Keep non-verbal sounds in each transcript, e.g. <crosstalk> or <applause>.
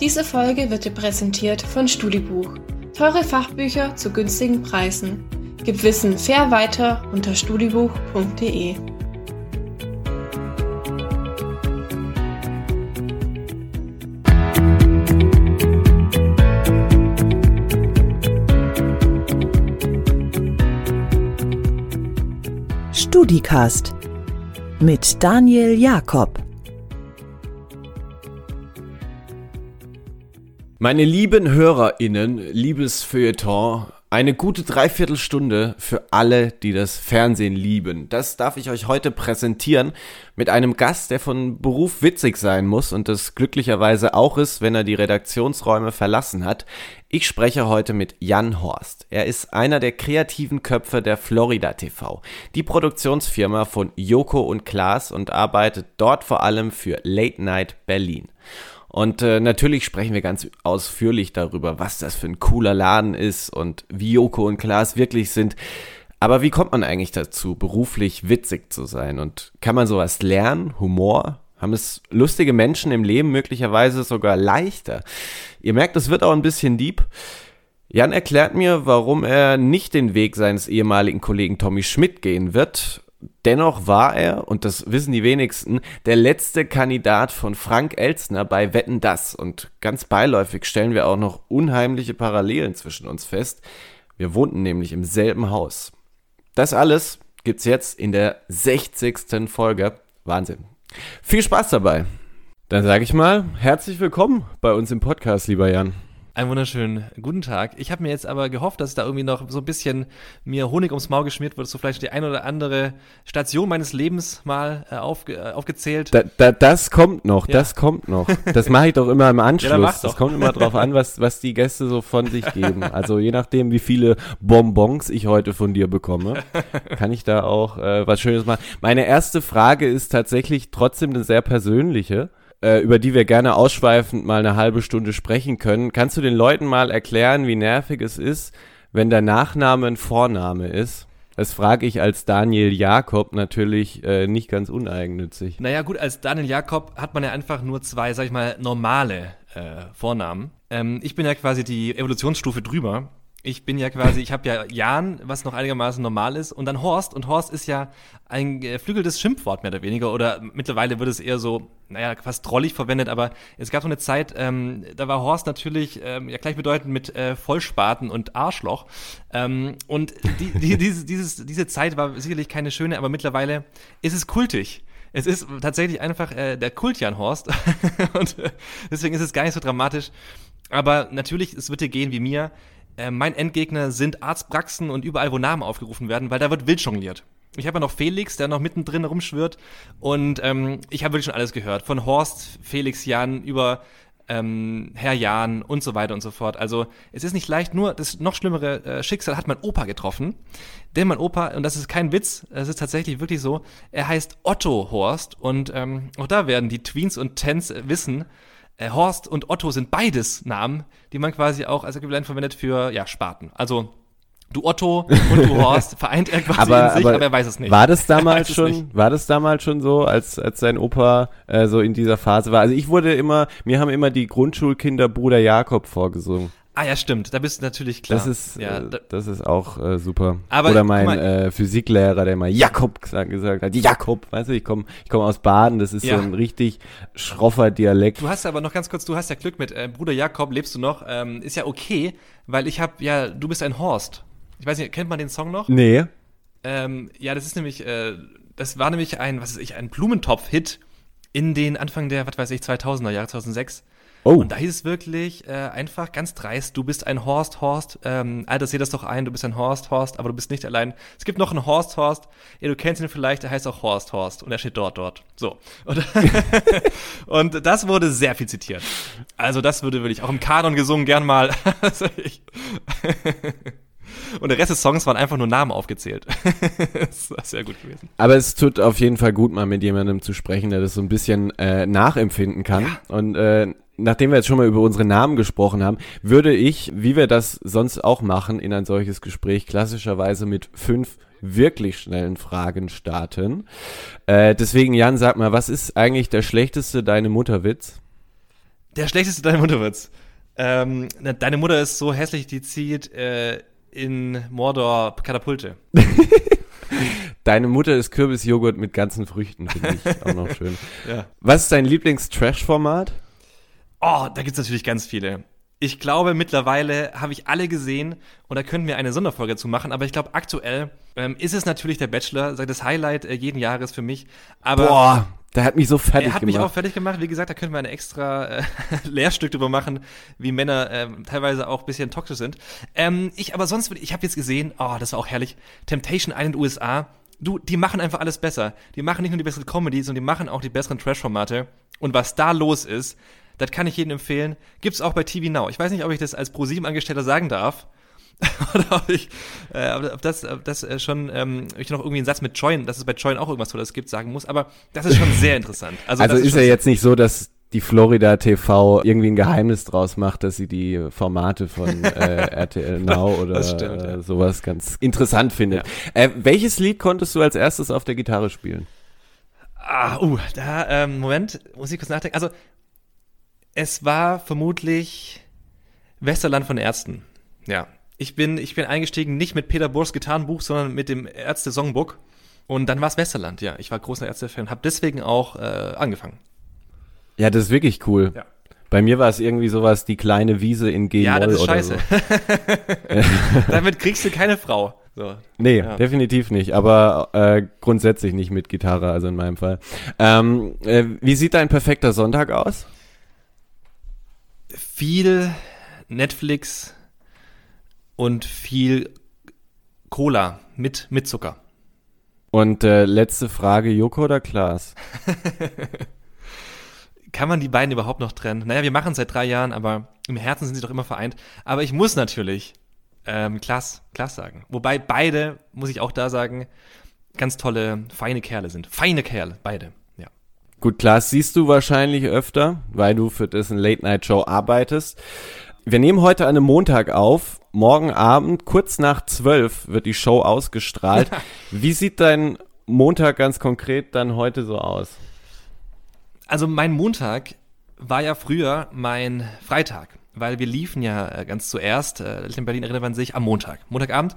Diese Folge wird dir präsentiert von Studibuch. Teure Fachbücher zu günstigen Preisen. Gib Wissen fair weiter unter studibuch.de. StudiCast mit Daniel Jakob. Meine lieben HörerInnen, liebes Feuilleton, eine gute Dreiviertelstunde für alle, die das Fernsehen lieben. Das darf ich euch heute präsentieren mit einem Gast, der von Beruf witzig sein muss und das glücklicherweise auch ist, wenn er die Redaktionsräume verlassen hat. Ich spreche heute mit Jan Horst. Er ist einer der kreativen Köpfe der Florida TV, die Produktionsfirma von Joko und Klaas und arbeitet dort vor allem für Late Night Berlin. Und äh, natürlich sprechen wir ganz ausführlich darüber, was das für ein cooler Laden ist und wie Joko und Klaas wirklich sind. Aber wie kommt man eigentlich dazu, beruflich witzig zu sein? Und kann man sowas lernen? Humor? Haben es lustige Menschen im Leben möglicherweise sogar leichter? Ihr merkt, es wird auch ein bisschen deep. Jan erklärt mir, warum er nicht den Weg seines ehemaligen Kollegen Tommy Schmidt gehen wird Dennoch war er, und das wissen die wenigsten, der letzte Kandidat von Frank Elzner bei Wetten Das. Und ganz beiläufig stellen wir auch noch unheimliche Parallelen zwischen uns fest. Wir wohnten nämlich im selben Haus. Das alles gibt's jetzt in der 60. Folge. Wahnsinn. Viel Spaß dabei. Dann sage ich mal, herzlich willkommen bei uns im Podcast, lieber Jan. Einen wunderschönen guten Tag. Ich habe mir jetzt aber gehofft, dass da irgendwie noch so ein bisschen mir Honig ums Maul geschmiert wird, so vielleicht die ein oder andere Station meines Lebens mal äh, aufge äh, aufgezählt. Da, da, das kommt noch, ja. das kommt noch. Das mache ich doch immer im <laughs> Anschluss. Ja, das kommt immer drauf an, was, was die Gäste so von sich geben. Also je nachdem, wie viele Bonbons ich heute von dir bekomme, kann ich da auch äh, was Schönes machen. Meine erste Frage ist tatsächlich trotzdem eine sehr persönliche äh, über die wir gerne ausschweifend mal eine halbe Stunde sprechen können. Kannst du den Leuten mal erklären, wie nervig es ist, wenn der Nachname ein Vorname ist? Das frage ich als Daniel Jakob natürlich äh, nicht ganz uneigennützig. Naja, gut, als Daniel Jakob hat man ja einfach nur zwei, sag ich mal, normale äh, Vornamen. Ähm, ich bin ja quasi die Evolutionsstufe drüber. Ich bin ja quasi, ich habe ja Jan, was noch einigermaßen normal ist, und dann Horst. Und Horst ist ja ein geflügeltes Schimpfwort mehr oder weniger. Oder mittlerweile wird es eher so, naja, fast trollig verwendet. Aber es gab so eine Zeit, ähm, da war Horst natürlich ähm, ja gleichbedeutend mit äh, Vollspaten und Arschloch. Ähm, und die, die, <laughs> dieses, dieses, diese Zeit war sicherlich keine schöne, aber mittlerweile ist es kultig. Es ist tatsächlich einfach äh, der Kult Jan Horst. <laughs> und äh, deswegen ist es gar nicht so dramatisch. Aber natürlich, es wird dir gehen wie mir äh, mein Endgegner sind Arztpraxen und überall, wo Namen aufgerufen werden, weil da wird wild jongliert. Ich habe ja noch Felix, der noch mittendrin rumschwirrt. Und ähm, ich habe wirklich schon alles gehört. Von Horst, Felix, Jan über ähm, Herr Jan und so weiter und so fort. Also es ist nicht leicht, nur das noch schlimmere äh, Schicksal hat mein Opa getroffen. Denn mein Opa, und das ist kein Witz, es ist tatsächlich wirklich so, er heißt Otto Horst. Und ähm, auch da werden die Tweens und Tens wissen, äh, Horst und Otto sind beides Namen, die man quasi auch als Äquivalent verwendet für ja, Spaten. Also du Otto und du Horst <laughs> vereint er quasi aber, in sich, aber, aber, er weiß es nicht. War das damals schon, war das damals schon so, als, als sein Opa äh, so in dieser Phase war? Also ich wurde immer, mir haben immer die Grundschulkinder Bruder Jakob vorgesungen. Ah ja, stimmt. Da bist du natürlich klar. Das ist, ja, äh, das ist auch äh, super. Aber, Oder mein mal, äh, Physiklehrer, der mal Jakob gesagt, gesagt hat. Jakob, weißt du, ich komme ich komm aus Baden. Das ist ja. so ein richtig schroffer Dialekt. Du hast aber noch ganz kurz, du hast ja Glück mit äh, Bruder Jakob, lebst du noch? Ähm, ist ja okay, weil ich habe ja, du bist ein Horst. Ich weiß nicht, kennt man den Song noch? Nee. Ähm, ja, das ist nämlich, äh, das war nämlich ein, was ist ich, ein Blumentopf-Hit in den Anfang der, was weiß ich, 2000er Jahre, 2006. Oh. Und da hieß es wirklich äh, einfach ganz dreist, du bist ein Horst, Horst, ähm, Alter, seh das doch ein, du bist ein Horst, Horst, aber du bist nicht allein. Es gibt noch einen Horst, Horst, ja, du kennst ihn vielleicht, der heißt auch Horst, Horst und er steht dort, dort. So. Und, <laughs> und das wurde sehr viel zitiert. Also das würde wirklich auch im Kanon gesungen, gern mal. <laughs> Also <laughs> und der Rest des Songs waren einfach nur Namen aufgezählt. das war sehr gut gewesen. Aber es tut auf jeden Fall gut, mal mit jemandem zu sprechen, der das so ein bisschen äh, nachempfinden kann. Ja. Und äh, nachdem wir jetzt schon mal über unsere Namen gesprochen haben, würde ich, wie wir das sonst auch machen, in ein solches Gespräch klassischerweise mit fünf wirklich schnellen Fragen starten. Äh, deswegen, Jan, sag mal, was ist eigentlich der schlechteste Deine Mutterwitz? Der schlechteste Deine Mutter-Witz. Ähm, deine Mutter ist so hässlich, die zieht äh, in Mordor Katapulte. <laughs> Deine Mutter ist Kürbisjoghurt mit ganzen Früchten, finde ich <laughs> auch noch schön. Ja. Was ist dein Lieblings-Trash-Format? Oh, da gibt's natürlich ganz viele. Ich glaube, mittlerweile habe ich alle gesehen und da könnten wir eine Sonderfolge zu machen, aber ich glaube, aktuell ähm, ist es natürlich der Bachelor, das Highlight äh, jeden Jahres für mich. Aber Boah, der hat mich so fertig er hat mich gemacht. auch fertig gemacht. Wie gesagt, da könnten wir ein extra äh, <laughs> Lehrstück drüber machen, wie Männer ähm, teilweise auch ein bisschen toxisch sind. Ähm, ich aber sonst, ich habe jetzt gesehen, oh, das war auch herrlich, Temptation Island USA. Du, die machen einfach alles besser. Die machen nicht nur die besseren Comedies, sondern die machen auch die besseren Trash-Formate. Und was da los ist, das kann ich jedem empfehlen. Gibt's auch bei TV Now. Ich weiß nicht, ob ich das als ProSieben-Angestellter sagen darf. <laughs> Oder ob ich, äh, ob das, ob das äh, schon, ähm, ich noch irgendwie einen Satz mit Join, dass es bei Join auch irgendwas Tolles gibt, sagen muss. Aber das ist schon sehr interessant. Also, Also ist schon ja jetzt nicht so, dass die Florida TV irgendwie ein Geheimnis draus macht, dass sie die Formate von <laughs> äh, RTL Now oder stimmt, ja. äh, sowas ganz interessant findet. Äh, welches Lied konntest du als erstes auf der Gitarre spielen? Ah, uh, da, ähm, Moment, muss ich kurz nachdenken. Also, es war vermutlich Westerland von Ärzten. Ja. Ich bin, ich bin eingestiegen nicht mit Peter Bohrs Gitarrenbuch, sondern mit dem Ärzte-Songbook. Und dann war es Westerland, ja. Ich war großer Ärzte-Fan und habe deswegen auch äh, angefangen. Ja, das ist wirklich cool. Ja. Bei mir war es irgendwie sowas, die kleine Wiese in G-Moll Ja, das ist scheiße. so. <laughs> Damit kriegst du keine Frau. So. Nee, Ja. definitiv nicht, aber äh, grundsätzlich nicht mit Gitarre, also in meinem Fall. Ähm, äh, wie sieht dein perfekter Sonntag aus? Viel Netflix und viel Cola mit, mit Zucker. Und äh, letzte Frage, Joko oder Klaas? <laughs> Kann man die beiden überhaupt noch trennen? Naja, wir machen es seit drei Jahren, aber im Herzen sind sie doch immer vereint. Aber ich muss natürlich ähm, Klaas, Klaas sagen. Wobei beide, muss ich auch da sagen, ganz tolle, feine Kerle sind. Feine Kerle, beide. Gut, Klaas siehst du wahrscheinlich öfter, weil du für dessen Late-Night-Show arbeitest. Wir nehmen heute an einem Montag auf. Morgen Abend, kurz nach zwölf, wird die Show ausgestrahlt. <laughs> Wie sieht dein Montag ganz konkret dann heute so aus? Also mein Montag war ja früher mein Freitag, weil wir liefen ja äh, ganz zuerst, äh, in Berlin erinnert man sich, am Montag, Montagabend.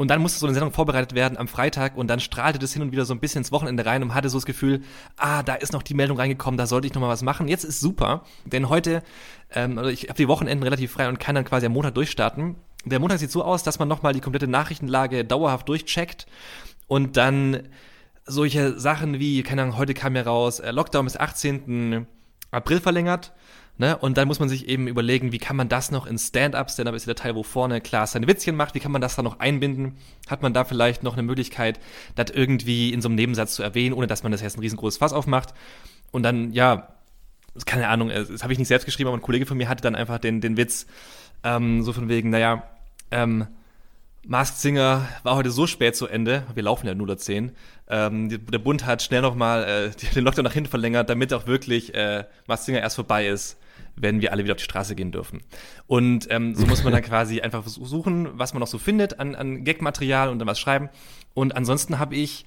Und dann musste so eine Sendung vorbereitet werden am Freitag und dann strahlte das hin und wieder so ein bisschen ins Wochenende rein und hatte so das Gefühl, ah, da ist noch die Meldung reingekommen, da sollte ich noch mal was machen. Jetzt ist super, denn heute, ähm, also ich habe die Wochenenden relativ frei und kann dann quasi am Montag durchstarten. Der Montag sieht so aus, dass man noch mal die komplette Nachrichtenlage dauerhaft durchcheckt und dann solche Sachen wie, keine Ahnung, heute kam ja raus, äh, Lockdown bis 18. April verlängert. Ne? Und dann muss man sich eben überlegen, wie kann man das noch in Stand-up, Stand-up ist ja der Teil, wo vorne Klaas seine Witzchen macht, wie kann man das da noch einbinden? Hat man da vielleicht noch eine Möglichkeit, das irgendwie in so einem Nebensatz zu erwähnen, ohne dass man das jetzt ein riesengroßes Fass aufmacht? Und dann, ja, keine Ahnung, das habe ich nicht selbst geschrieben, aber ein Kollege von mir hatte dann einfach den, den Witz, ähm, so von wegen, naja, ähm, Masked Singer war heute so spät zu Ende, wir laufen ja 0 10. Ähm, der Bund hat schnell nochmal äh, <laughs> den Lockdown nach hinten verlängert, damit auch wirklich äh, Masked Singer erst vorbei ist, wenn wir alle wieder auf die Straße gehen dürfen. Und ähm, so muss man dann <laughs> quasi einfach suchen, was man noch so findet an, an Gag-Material und dann was schreiben. Und ansonsten habe ich,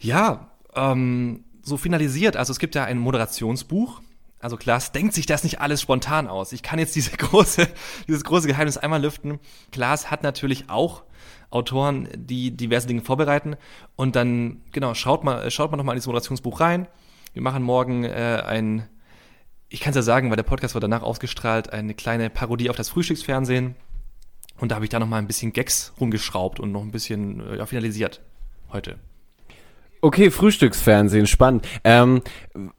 ja, ähm, so finalisiert. Also es gibt ja ein Moderationsbuch. Also Klaas denkt sich das nicht alles spontan aus. Ich kann jetzt diese <laughs> große, dieses große Geheimnis einmal lüften. Klaas hat natürlich auch Autoren, die diverse Dinge vorbereiten. Und dann, genau, schaut mal, schaut mal nochmal in dieses Moderationsbuch rein. Wir machen morgen äh, ein, ich kann es ja sagen, weil der Podcast wird danach ausgestrahlt, eine kleine Parodie auf das Frühstücksfernsehen. Und da habe ich da nochmal ein bisschen Gags rumgeschraubt und noch ein bisschen äh, ja, finalisiert heute. Okay, Frühstücksfernsehen, spannend. Ähm,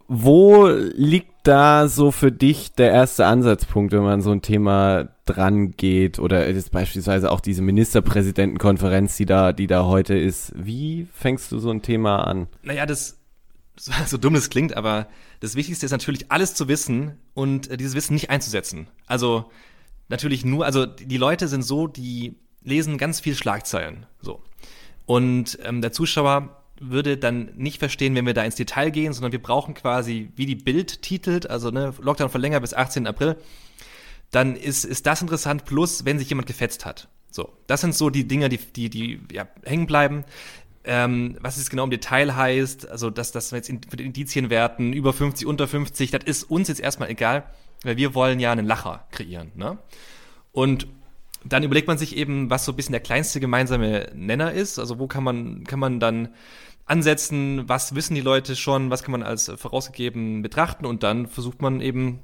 wo liegt da so für dich der erste Ansatzpunkt, wenn man so ein Thema dran geht? Oder jetzt beispielsweise auch diese Ministerpräsidentenkonferenz, die da, die da heute ist. Wie fängst du so ein Thema an? Naja, das, so, dumm es klingt, aber das Wichtigste ist natürlich, alles zu wissen und äh, dieses Wissen nicht einzusetzen. Also natürlich nur, also die Leute sind so, die lesen ganz viel Schlagzeilen. So. Und ähm, der Zuschauer würde dann nicht verstehen, wenn wir da ins Detail gehen, sondern wir brauchen quasi, wie die Bild titelt, also ne, Lockdown verlängert bis 18. April, dann ist, ist das interessant, plus wenn sich jemand gefetzt hat. So, das sind so die Dinge, die, die, die ja, hängen bleiben. Ähm, was es genau im Detail heißt, also dass das jetzt in, die Indizien werten, über 50, unter 50, das ist uns jetzt erstmal egal. weil wir wollen ja einen Lacher kreieren. Ne? Und dann überlegt man sich eben, was so ein bisschen der kleinste gemeinsame Nenner ist. Also wo kann man, kann man dann ansetzen, was wissen die Leute schon, was kann man als vorausgegeben betrachten und dann versucht man eben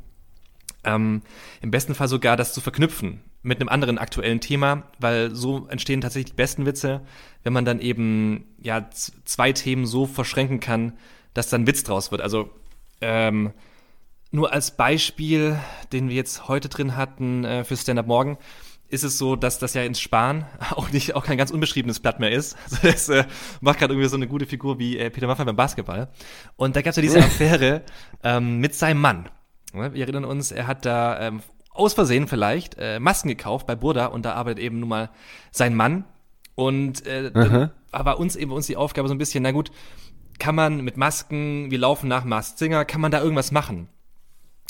ähm, im besten Fall sogar das zu verknüpfen mit einem anderen aktuellen Thema, weil so entstehen tatsächlich die besten Witze, wenn man dann eben ja zwei Themen so verschränken kann, dass dann Witz draus wird. Also ähm, nur als Beispiel, den wir jetzt heute drin hatten äh, für Stand Up Morgen, ist es so, dass das ja ins Sparen <laughs> auch nicht auch kein ganz unbeschriebenes Blatt mehr ist. <laughs> Also das äh, macht gerade irgendwie so eine gute Figur wie äh, Peter Maffay beim Basketball. Und da gab es ja diese <laughs> Affäre ähm, mit seinem Mann. Wir erinnern uns, er hat da ähm, aus Versehen vielleicht äh, Masken gekauft bei Burda und da arbeitet eben nun mal sein Mann. Und äh, dann war uns eben uns die Aufgabe so ein bisschen, na gut, kann man mit Masken, wir laufen nach Masked Singer, kann man da irgendwas machen?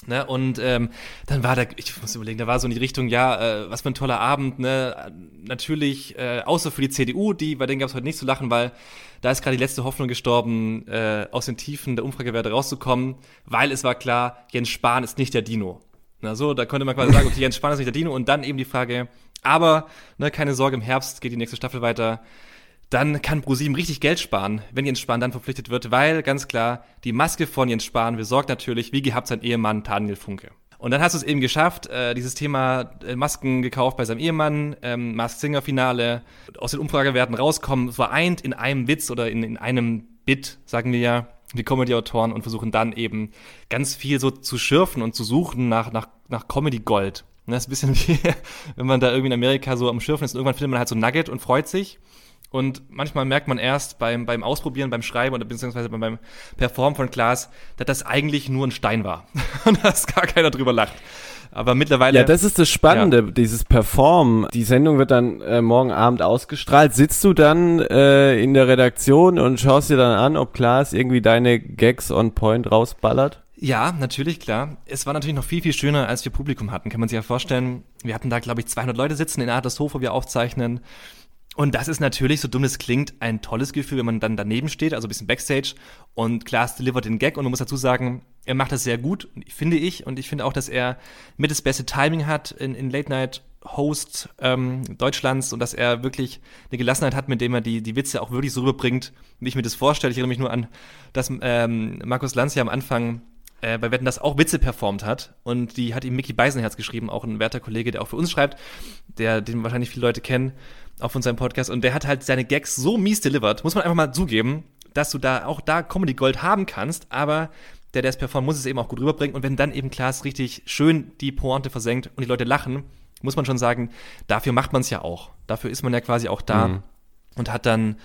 Ne, und ähm, dann war da, ich muss überlegen, da war so in die Richtung, ja, äh, was für ein toller Abend, ne? Natürlich, äh, außer für die CDU, die, bei denen gab es heute nicht zu lachen, weil da ist gerade die letzte Hoffnung gestorben, äh, aus den Tiefen der Umfragewerte rauszukommen, weil es war klar, Jens Spahn ist nicht der Dino. Na so, da konnte man quasi sagen, okay, Jens Spahn ist nicht der Dino und dann eben die Frage, aber, ne, keine Sorge, im Herbst geht die nächste Staffel weiter dann kann ProSieben richtig Geld sparen, wenn Jens Spahn dann verpflichtet wird, weil ganz klar, die Maske von Jens Spahn besorgt natürlich, wie gehabt, sein Ehemann Daniel Funke. Und dann hast du es eben geschafft, äh, dieses Thema äh, Masken gekauft bei seinem Ehemann, ähm, Mask Singer Finale, aus den Umfragewerten rauskommen, vereint in einem Witz oder in, in einem Bit, sagen wir ja, die Comedy-Autoren und versuchen dann eben ganz viel so zu schürfen und zu suchen nach, nach, nach Comedy-Gold. Das ist ein bisschen <laughs> wie, wenn man da irgendwie in Amerika so am Schürfen ist und irgendwann findet man halt so ein Nugget und freut sich. Und manchmal merkt man erst beim, beim Ausprobieren, beim Schreiben oder beziehungsweise beim, Performen von Klaas, dass das eigentlich nur ein Stein war. <laughs> Und dass gar keiner drüber lacht. Aber mittlerweile. Ja, das ist das Spannende, ja. dieses Performen. Die Sendung wird dann äh, morgen Abend ausgestrahlt. Sitzt du dann äh, in der Redaktion und schaust dir dann an, ob Klaas irgendwie deine Gags on Point rausballert? Ja, natürlich, klar. Es war natürlich noch viel, viel schöner, als wir Publikum hatten. Kann man sich ja vorstellen. Wir hatten da, glaube ich, 200 Leute sitzen in Artes wo wir aufzeichnen. Und das ist natürlich, so dumm es klingt, ein tolles Gefühl, wenn man dann daneben steht, also ein bisschen Backstage und Klaas delivert den Gag und du musst dazu sagen, er macht das sehr gut, finde ich. Und ich finde auch, dass er mit das beste Timing hat in, in Late Night Host ähm, Deutschlands und dass er wirklich eine Gelassenheit hat, mit dem er die, die Witze auch wirklich so rüberbringt, wie ich mir das vorstelle. Ich erinnere mich nur an, dass ähm, Markus Lanz ja am Anfang äh, bei Wetten das auch Witze performt hat und die hat ihm Mickey Beisenherz geschrieben, auch ein werter Kollege, der auch für uns schreibt, der den wahrscheinlich viele Leute kennen auf unserem Podcast und der hat halt seine Gags so mies delivered, muss man einfach mal zugeben, dass du da auch da Comedy Gold haben kannst, aber der, der es performt, muss es eben auch gut rüberbringen und wenn dann eben Klaas richtig schön die Pointe versenkt und die Leute lachen, muss man schon sagen, dafür macht man es ja auch. Dafür ist man ja quasi auch da mhm. und hat dann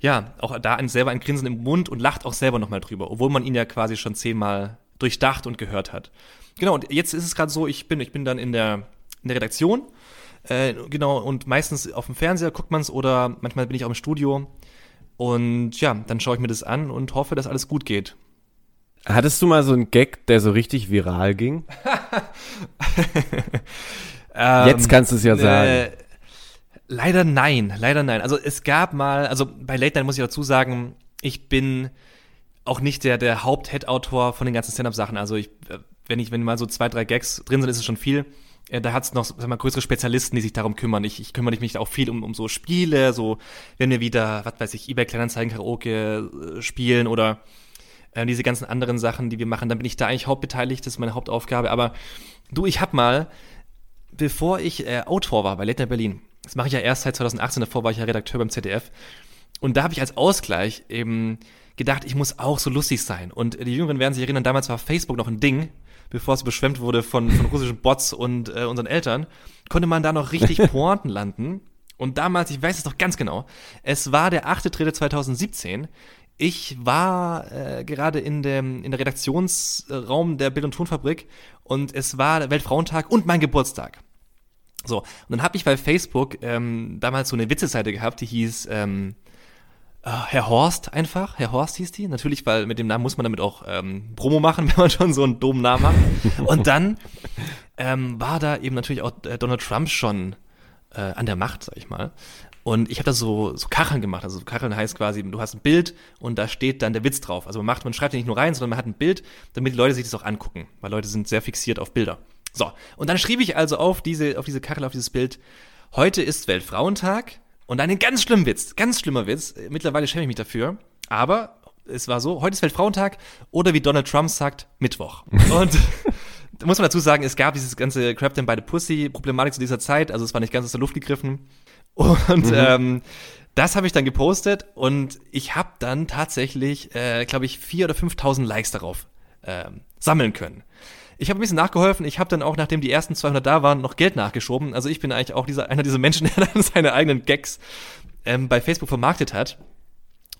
ja auch da ein, selber ein Grinsen im Mund und lacht auch selber nochmal drüber, obwohl man ihn ja quasi schon zehnmal durchdacht und gehört hat. Genau, und jetzt ist es gerade so, ich bin, ich bin dann in der, in der Redaktion äh, genau, und meistens auf dem Fernseher guckt man es oder manchmal bin ich auch im Studio. Und ja, dann schaue ich mir das an und hoffe, dass alles gut geht. Hattest du mal so einen Gag, der so richtig viral ging? <laughs> ähm, Jetzt kannst du es ja sagen. Äh, leider nein, leider nein. Also es gab mal, also bei Late Night muss ich dazu sagen, ich bin auch nicht der, der Haupt-Head-Autor von den ganzen Stand-Up-Sachen. Also ich, äh, wenn ich, wenn mal so zwei, drei Gags drin sind, ist es schon viel. Äh, da hat es noch sag mal, größere Spezialisten, die sich darum kümmern. Ich, ich kümmere mich auch viel um, um so Spiele, so wenn wir wieder, was weiß ich, eBay Kleinanzeigen Karaoke äh, spielen oder äh, diese ganzen anderen Sachen, die wir machen, dann bin ich da eigentlich hauptbeteiligt, das ist meine Hauptaufgabe. Aber du, ich hab mal, bevor ich äh, Autor war bei Late Berlin, das mache ich ja erst seit 2018, davor war ich ja Redakteur beim ZDF, und da habe ich als Ausgleich eben gedacht, ich muss auch so lustig sein. Und die Jüngeren werden sich erinnern, damals war Facebook noch ein Ding bevor es überschwemmt wurde von, von russischen Bots und äh, unseren Eltern, konnte man da noch richtig <laughs> Pointen landen. Und damals, ich weiß es doch ganz genau, es war der 8.3.2017. Ich war äh, gerade in dem in der Redaktionsraum der Bild- und Tonfabrik und es war der Weltfrauentag und mein Geburtstag. So, und dann habe ich bei Facebook ähm, damals so eine Witzeseite gehabt, die hieß ähm, äh, Herr Horst einfach. Herr Horst hieß die. Natürlich, weil mit dem Namen muss man damit auch ähm, Promo machen, <laughs> wenn man schon so einen dummen Namen hat. Und dann ähm, war da eben natürlich auch äh, Donald Trump schon äh, an der Macht, sag ich mal. Und ich habe da so, so Kacheln gemacht. Also Kacheln heißt quasi, du hast ein Bild und da steht dann der Witz drauf. Also man macht, man schreibt den nicht nur rein, sondern man hat ein Bild, damit die Leute sich das auch angucken. Weil Leute sind sehr fixiert auf Bilder. So, und dann schrieb ich also auf diese, auf diese Kachel, auf dieses Bild, heute ist Weltfrauentag und einen ganz schlimmen Witz, ganz schlimmer Witz. Mittlerweile schäme ich mich dafür. Aber es war so, heute ist Weltfrauentag oder wie Donald Trump sagt, Mittwoch. <laughs> Und da <laughs> muss man dazu sagen, es gab dieses ganze Crap by the Pussy Problematik zu dieser Zeit, also es war nicht ganz aus der Luft gegriffen. <laughs> Und mhm. ähm, das habe ich dann gepostet und ich habe dann tatsächlich, äh, glaube ich, vier oder 5.000 Likes darauf ähm, sammeln können. Ich habe ein bisschen nachgeholfen. Ich habe dann auch, nachdem die ersten 200 da waren, noch Geld nachgeschoben. Also ich bin eigentlich auch dieser, einer dieser Menschen, <laughs> der dann seine eigenen Gags ähm, bei Facebook vermarktet hat.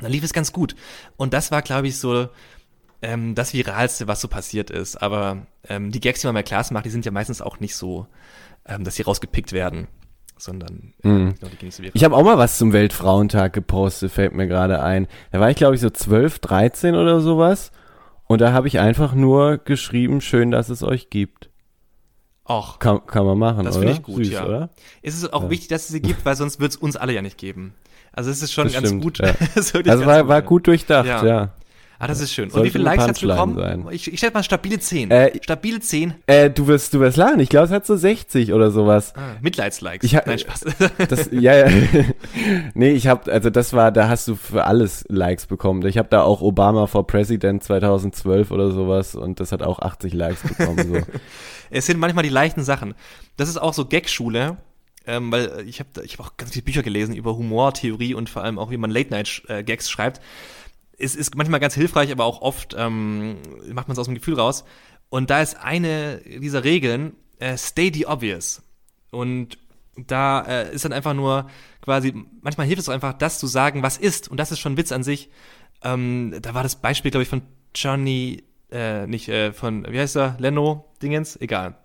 Dann lief es ganz gut. Und das war, glaube ich, so ähm, das Viralste, was so passiert ist. Aber ähm, die Gags, die man bei Klaas macht, die sind ja meistens auch nicht so, ähm, dass sie rausgepickt werden sondern die so Ich habe auch mal was zum Weltfrauentag gepostet, fällt mir gerade ein. Da war ich, glaube ich, so 12, 13 oder sowas. Und da habe ich einfach nur geschrieben, schön, dass es euch gibt. Ach. Kann, kann man machen, das oder? Das finde ich gut, Süß, ja. Oder? Es ist auch ja. wichtig, dass es sie gibt, weil sonst wird es uns alle ja nicht geben. Also es ist schon das ganz stimmt, gut. Ja. <laughs> also war, war gut durchdacht, ja. Ah, das ist schön. Und wie viele Likes hat es bekommen? Sein. Ich, ich stelle mal stabile 10. Äh, stabile 10. Äh, du wirst, du wirst lachen. Ich glaube, es hat so 60 oder sowas. Ah, Mitleidslikes. Ich Nein, Spaß. <laughs> Das, ja, ja. <laughs> nee, ich habe, also das war, da hast du für alles Likes bekommen. Ich habe da auch Obama for President 2012 oder sowas und das hat auch 80 Likes bekommen. So. <laughs> es sind manchmal die leichten Sachen. Das ist auch so Gag-Schule. Ähm, weil ich habe ich hab auch ganz viele Bücher gelesen über Humortheorie und vor allem auch, wie man Late-Night-Gags äh, schreibt es ist manchmal ganz hilfreich, aber auch oft ähm, macht man es aus dem Gefühl raus. Und da ist eine dieser Regeln, äh, stay the obvious. Und da äh, ist dann einfach nur quasi, manchmal hilft es einfach, das zu sagen, was ist. Und das ist schon ein Witz an sich. Ähm, da war das Beispiel, glaube ich, von Johnny, äh, nicht äh, von, wie heißt er, Leno, Dingens, egal.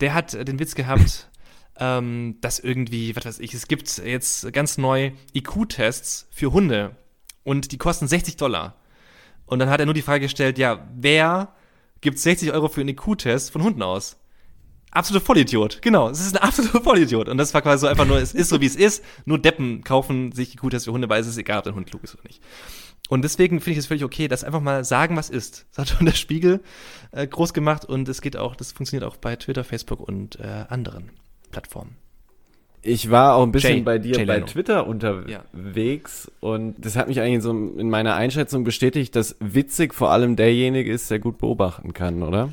Der hat den Witz gehabt, <laughs> ähm, dass irgendwie, was weiß ich, es gibt jetzt ganz neu IQ-Tests für Hunde und die kosten 60 Dollar. Und dann hat er nur die Frage gestellt, ja, wer gibt 60 Euro für einen IQ-Test von Hunden aus? Absoluter Vollidiot, genau. Es ist ein absoluter Vollidiot. Und das war quasi so einfach nur, es ist so, wie es ist. Nur Deppen kaufen sich IQ-Tests für Hunde, weil es ist egal, ob der Hund klug ist oder nicht. Und deswegen finde ich es völlig okay, dass einfach mal sagen, was ist. Das hat schon der Spiegel äh, groß gemacht und es geht auch, das funktioniert auch bei Twitter, Facebook und äh, anderen Plattformen. Ich war auch ein bisschen Jay, bei dir bei. Twitter unterwegs ja. und das hat mich eigentlich so in meiner Einschätzung bestätigt, dass witzig vor allem derjenige ist, der gut beobachten kann, oder?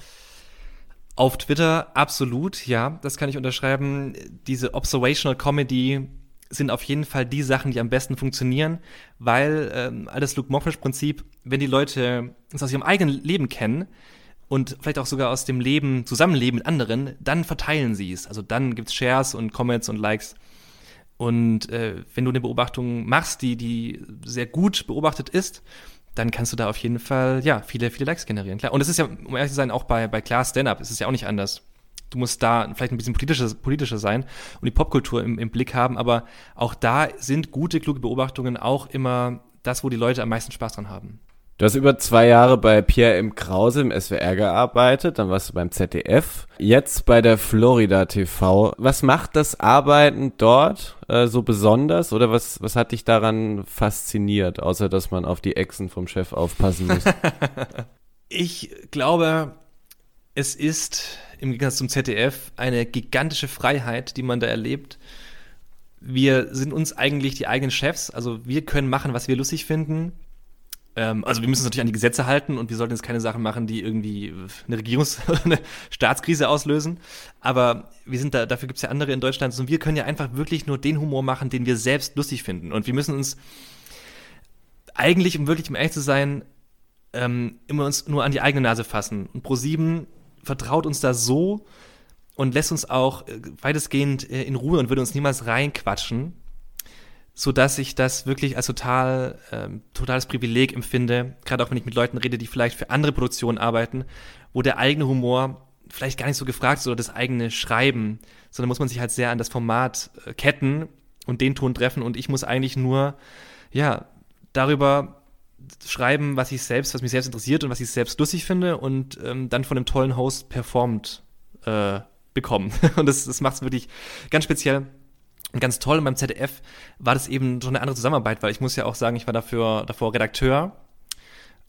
Auf Twitter absolut, ja, das kann ich unterschreiben. Diese Observational Comedy sind auf jeden Fall die Sachen, die am besten funktionieren, weil ähm, alles Luke Mockfish-Prinzip, wenn die Leute es aus ihrem eigenen Leben kennen, und vielleicht auch sogar aus dem Leben, Zusammenleben mit anderen, dann verteilen sie es. Also dann gibt es Shares und Comments und Likes. Und äh, wenn du eine Beobachtung machst, die, die sehr gut beobachtet ist, dann kannst du da auf jeden Fall, ja, viele, viele Likes generieren, klar. Und es ist ja, um ehrlich zu sein, auch bei, bei Klar Stand-Up ist es ja auch nicht anders. Du musst da vielleicht ein bisschen politischer, politischer sein und die Popkultur im, im Blick haben, aber auch da sind gute, kluge Beobachtungen auch immer das, wo die Leute am meisten Spaß dran haben. Du hast über zwei Jahre bei Pierre M. Krause im SWR gearbeitet, dann warst du beim ZDF, jetzt bei der Florida TV. Was macht das Arbeiten dort äh, so besonders oder was, was hat dich daran fasziniert, außer dass man auf die Echsen vom Chef aufpassen muss? <laughs> ich glaube, es ist im Gegensatz zum ZDF eine gigantische Freiheit, die man da erlebt. Wir sind uns eigentlich die eigenen Chefs, also wir können machen, was wir lustig finden ähm, also wir müssen uns natürlich an die Gesetze halten und wir sollten jetzt keine Sachen machen, die irgendwie eine Regierungs- <laughs> eine Staatskrise auslösen. Aber wir sind da, dafür gibt es ja andere in Deutschland und wir können ja einfach wirklich nur den Humor machen, den wir selbst lustig finden. Und wir müssen uns eigentlich, um wirklich um ehrlich zu sein, ähm, immer uns nur an die eigene Nase fassen. Und Pro7 vertraut uns da so und lässt uns auch äh, weitestgehend äh, in Ruhe und würde uns niemals reinquatschen so dass ich das wirklich als total ähm, totales Privileg empfinde, gerade auch wenn ich mit Leuten rede, die vielleicht für andere Produktionen arbeiten, wo der eigene Humor vielleicht gar nicht so gefragt ist oder das eigene Schreiben, sondern muss man sich halt sehr an das Format äh, ketten und den Ton treffen. Und ich muss eigentlich nur ja darüber schreiben, was ich selbst, was mich selbst interessiert und was ich selbst lustig finde und ähm, dann von einem tollen Host performt äh, bekommen. <laughs> Und das, das macht es wirklich ganz speziell ganz toll und beim ZDF war das eben so eine andere Zusammenarbeit, weil ich muss ja auch sagen, ich war dafür davor Redakteur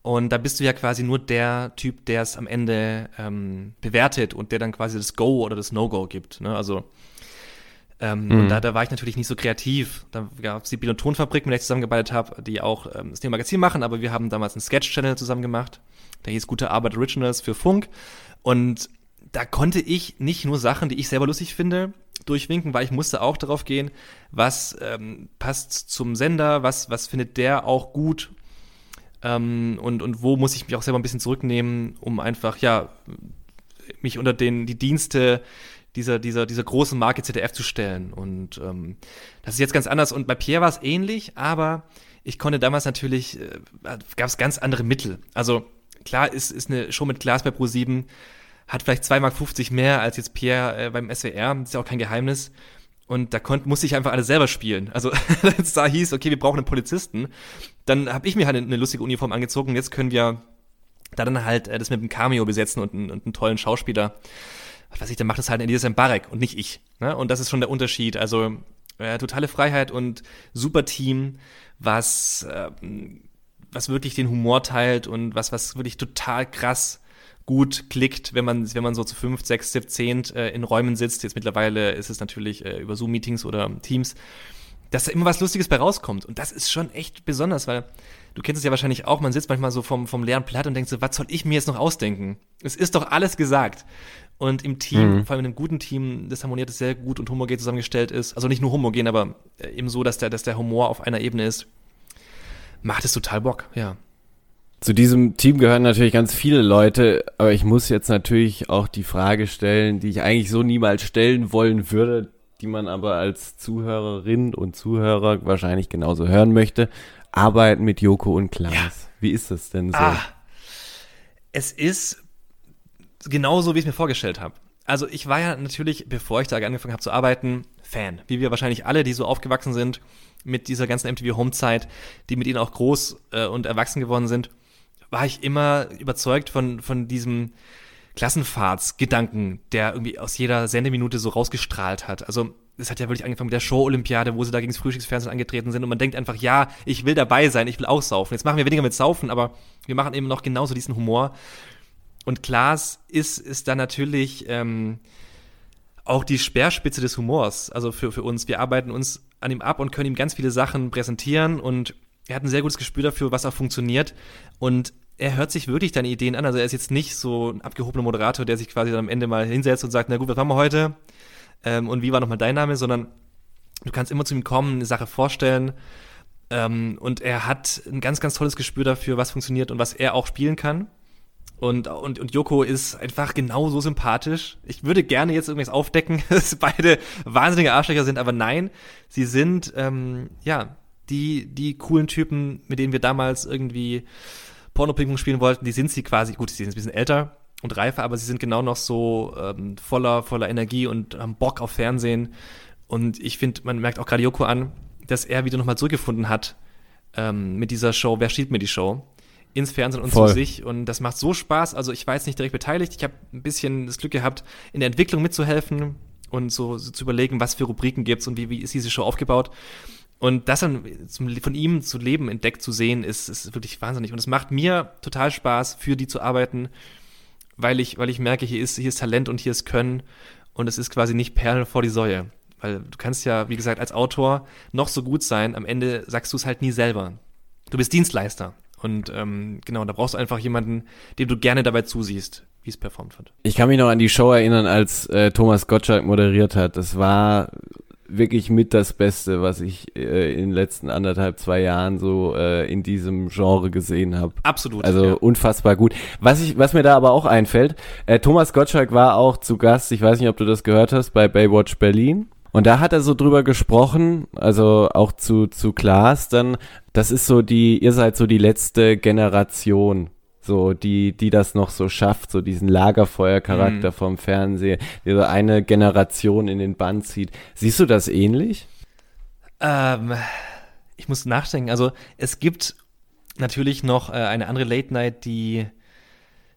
und da bist du ja quasi nur der Typ, der es am Ende ähm, bewertet und der dann quasi das Go oder das No-Go gibt. Ne? Also ähm, mhm. Und da, da war ich natürlich nicht so kreativ. Da gab es die Bild- und Tonfabrik, mit der ich zusammengearbeitet habe, die auch ähm, das Thema Magazin machen, aber wir haben damals einen Sketch-Channel zusammen gemacht. Der hieß Gute Arbeit Originals für Funk. Und da konnte ich nicht nur Sachen, die ich selber lustig finde, durchwinken, weil ich musste auch darauf gehen, was ähm, passt zum Sender, was, was findet der auch gut ähm, und, und wo muss ich mich auch selber ein bisschen zurücknehmen, um einfach, ja, mich unter den, die Dienste dieser, dieser, dieser großen Marke ZDF zu stellen. Und ähm, das ist jetzt ganz anders. Und bei Pierre war es ähnlich, aber ich konnte damals natürlich, äh, gab es ganz andere Mittel. Also klar ist, ist eine Show mit Glas bei Pro7, hat vielleicht 2,50 Mark mehr als jetzt Pierre äh, beim SWR, das ist ja auch kein Geheimnis. Und da konnte, musste ich einfach alles selber spielen. Also, <laughs> es da hieß, okay, wir brauchen einen Polizisten, dann habe ich mir halt eine, lustige Uniform angezogen und jetzt können wir da dann halt äh, das mit einem Cameo besetzen und, einen, und einen tollen Schauspieler was weiß ich, dann macht das halt Elias Mbarek und nicht ich. Ne? Und das ist schon der Unterschied. Also äh, totale Freiheit und super Team, was, äh, was wirklich den Humor teilt und was, was wirklich total krass gut klickt, wenn man, wenn man so zu fünf, sechs, sieb, zehnt äh, in Räumen sitzt. Jetzt mittlerweile ist es natürlich äh, über Zoom-Meetings oder Teams, dass da immer was Lustiges bei rauskommt. Und das ist schon echt besonders, weil du kennst es ja wahrscheinlich auch, man sitzt manchmal so vom, vom leeren Blatt und denkt so, was soll ich mir jetzt noch ausdenken? Es ist doch alles gesagt. Und im Team, mhm. vor allem in einem guten Team, das harmoniert ist sehr gut und homogen zusammengestellt ist. Also nicht nur homogen, aber äh, eben so, dass der, dass der Humor auf einer Ebene ist. Macht es total Bock, ja. Zu diesem Team gehören natürlich ganz viele Leute, aber ich muss jetzt natürlich auch die Frage stellen, die ich eigentlich so niemals stellen wollen würde, die man aber als Zuhörerin und Zuhörer wahrscheinlich genauso hören möchte. Arbeiten mit Joko und Klaas. Ja. Wie ist das denn so? Ah, es ist genauso, wie ich es mir vorgestellt habe. Also ich war ja natürlich, bevor ich da angefangen habe zu arbeiten, Fan. Wie wir wahrscheinlich alle, die so aufgewachsen sind mit dieser ganzen MTV Home-Zeit, die mit ihnen auch groß äh, und erwachsen geworden sind, war ich immer überzeugt von, von diesem Klassenfahrtsgedanken, der irgendwie aus jeder Sendeminute so rausgestrahlt hat. Also es hat ja wirklich angefangen mit der Show-Olympiade, wo sie da gegen das Frühstücksfernsehen angetreten sind und man denkt einfach, ja, ich will dabei sein, ich will auch saufen. Jetzt machen wir weniger mit Saufen, aber wir machen eben noch genauso diesen Humor. Und Klaas ist, ist dann natürlich ähm, auch die Speerspitze des Humors, also für, für uns. Wir arbeiten uns an ihm ab und können ihm ganz viele Sachen präsentieren und er hat ein sehr gutes Gespür dafür, was auch funktioniert. Und er hört sich wirklich deine Ideen an. Also er ist jetzt nicht so ein abgehobener Moderator, der sich quasi dann am Ende mal hinsetzt und sagt, na gut, was machen wir heute? Ähm, und wie war nochmal dein Name? Sondern du kannst immer zu ihm kommen, eine Sache vorstellen. Ähm, und er hat ein ganz, ganz tolles Gespür dafür, was funktioniert und was er auch spielen kann. Und, und, und Yoko ist einfach genauso sympathisch. Ich würde gerne jetzt irgendwas aufdecken, <laughs> dass beide wahnsinnige Arschlöcher sind, aber nein, sie sind, ähm, ja, die, die coolen Typen, mit denen wir damals irgendwie Pornopingung spielen wollten, die sind sie quasi, gut, sie sind ein bisschen älter und reifer, aber sie sind genau noch so ähm, voller, voller Energie und haben Bock auf Fernsehen. Und ich finde, man merkt auch gerade Yoko an, dass er wieder nochmal zurückgefunden hat ähm, mit dieser Show, wer steht mir die Show? ins Fernsehen und Voll. zu sich. Und das macht so Spaß. Also ich war jetzt nicht direkt beteiligt. Ich habe ein bisschen das Glück gehabt, in der Entwicklung mitzuhelfen und so, so zu überlegen, was für Rubriken gibt's und wie, wie ist diese Show aufgebaut. Und das dann zum, von ihm zu leben entdeckt zu sehen, ist, ist wirklich wahnsinnig. Und es macht mir total Spaß, für die zu arbeiten, weil ich, weil ich merke, hier ist, hier ist Talent und hier ist Können. Und es ist quasi nicht Perlen vor die Säue. Weil du kannst ja, wie gesagt, als Autor noch so gut sein, am Ende sagst du es halt nie selber. Du bist Dienstleister. Und ähm, genau, da brauchst du einfach jemanden, dem du gerne dabei zusiehst, wie es performt wird. Ich kann mich noch an die Show erinnern, als äh, Thomas Gottschalk moderiert hat. Das war wirklich mit das Beste, was ich äh, in den letzten anderthalb, zwei Jahren so äh, in diesem Genre gesehen habe. Absolut. Also ja. unfassbar gut. Was ich, was mir da aber auch einfällt, äh, Thomas Gottschalk war auch zu Gast, ich weiß nicht, ob du das gehört hast, bei Baywatch Berlin. Und da hat er so drüber gesprochen, also auch zu, zu Klaas dann, das ist so die, ihr seid so die letzte Generation, so die, die das noch so schafft, so diesen Lagerfeuercharakter mhm. vom Fernsehen, die so eine Generation in den Bann zieht. Siehst du das ähnlich? Ähm, ich muss nachdenken. Also es gibt natürlich noch äh, eine andere Late Night, die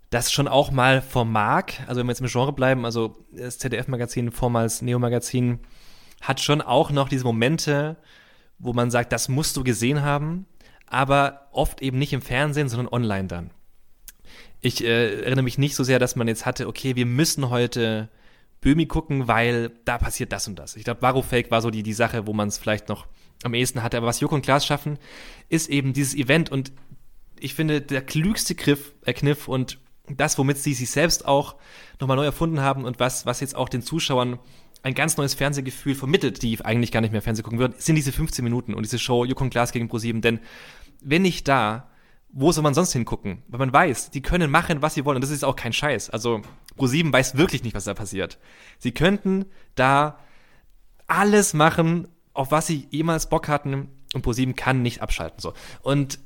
das schon auch mal vermag. Also wenn wir jetzt im Genre bleiben, also das ZDF-Magazin, vormals Neo-Magazin, hat schon auch noch diese Momente, wo man sagt, das musst du gesehen haben, aber oft eben nicht im Fernsehen, sondern online dann. Ich äh, erinnere mich nicht so sehr, dass man jetzt hatte, okay, wir müssen heute Böhmi gucken, weil da passiert das und das. Ich glaube, Varufake war so die, die Sache, wo man es vielleicht noch am ehesten hatte. Aber was Joko und Klaas schaffen, ist eben dieses Event und ich finde, der klügste Griff, äh, Kniff und das, womit sie sich selbst auch nochmal neu erfunden haben und was, was jetzt auch den Zuschauern ein ganz neues Fernsehgefühl vermittelt, die eigentlich gar nicht mehr Fernsehen gucken würden, sind diese 15 Minuten und diese Show Joko und Glas gegen ProSieben. Denn wenn nicht da, wo soll man sonst hingucken? Weil man weiß, die können machen, was sie wollen. Und das ist auch kein Scheiß. Also ProSieben weiß wirklich nicht, was da passiert. Sie könnten da alles machen, auf was sie jemals Bock hatten. Und ProSieben kann nicht abschalten. So. Und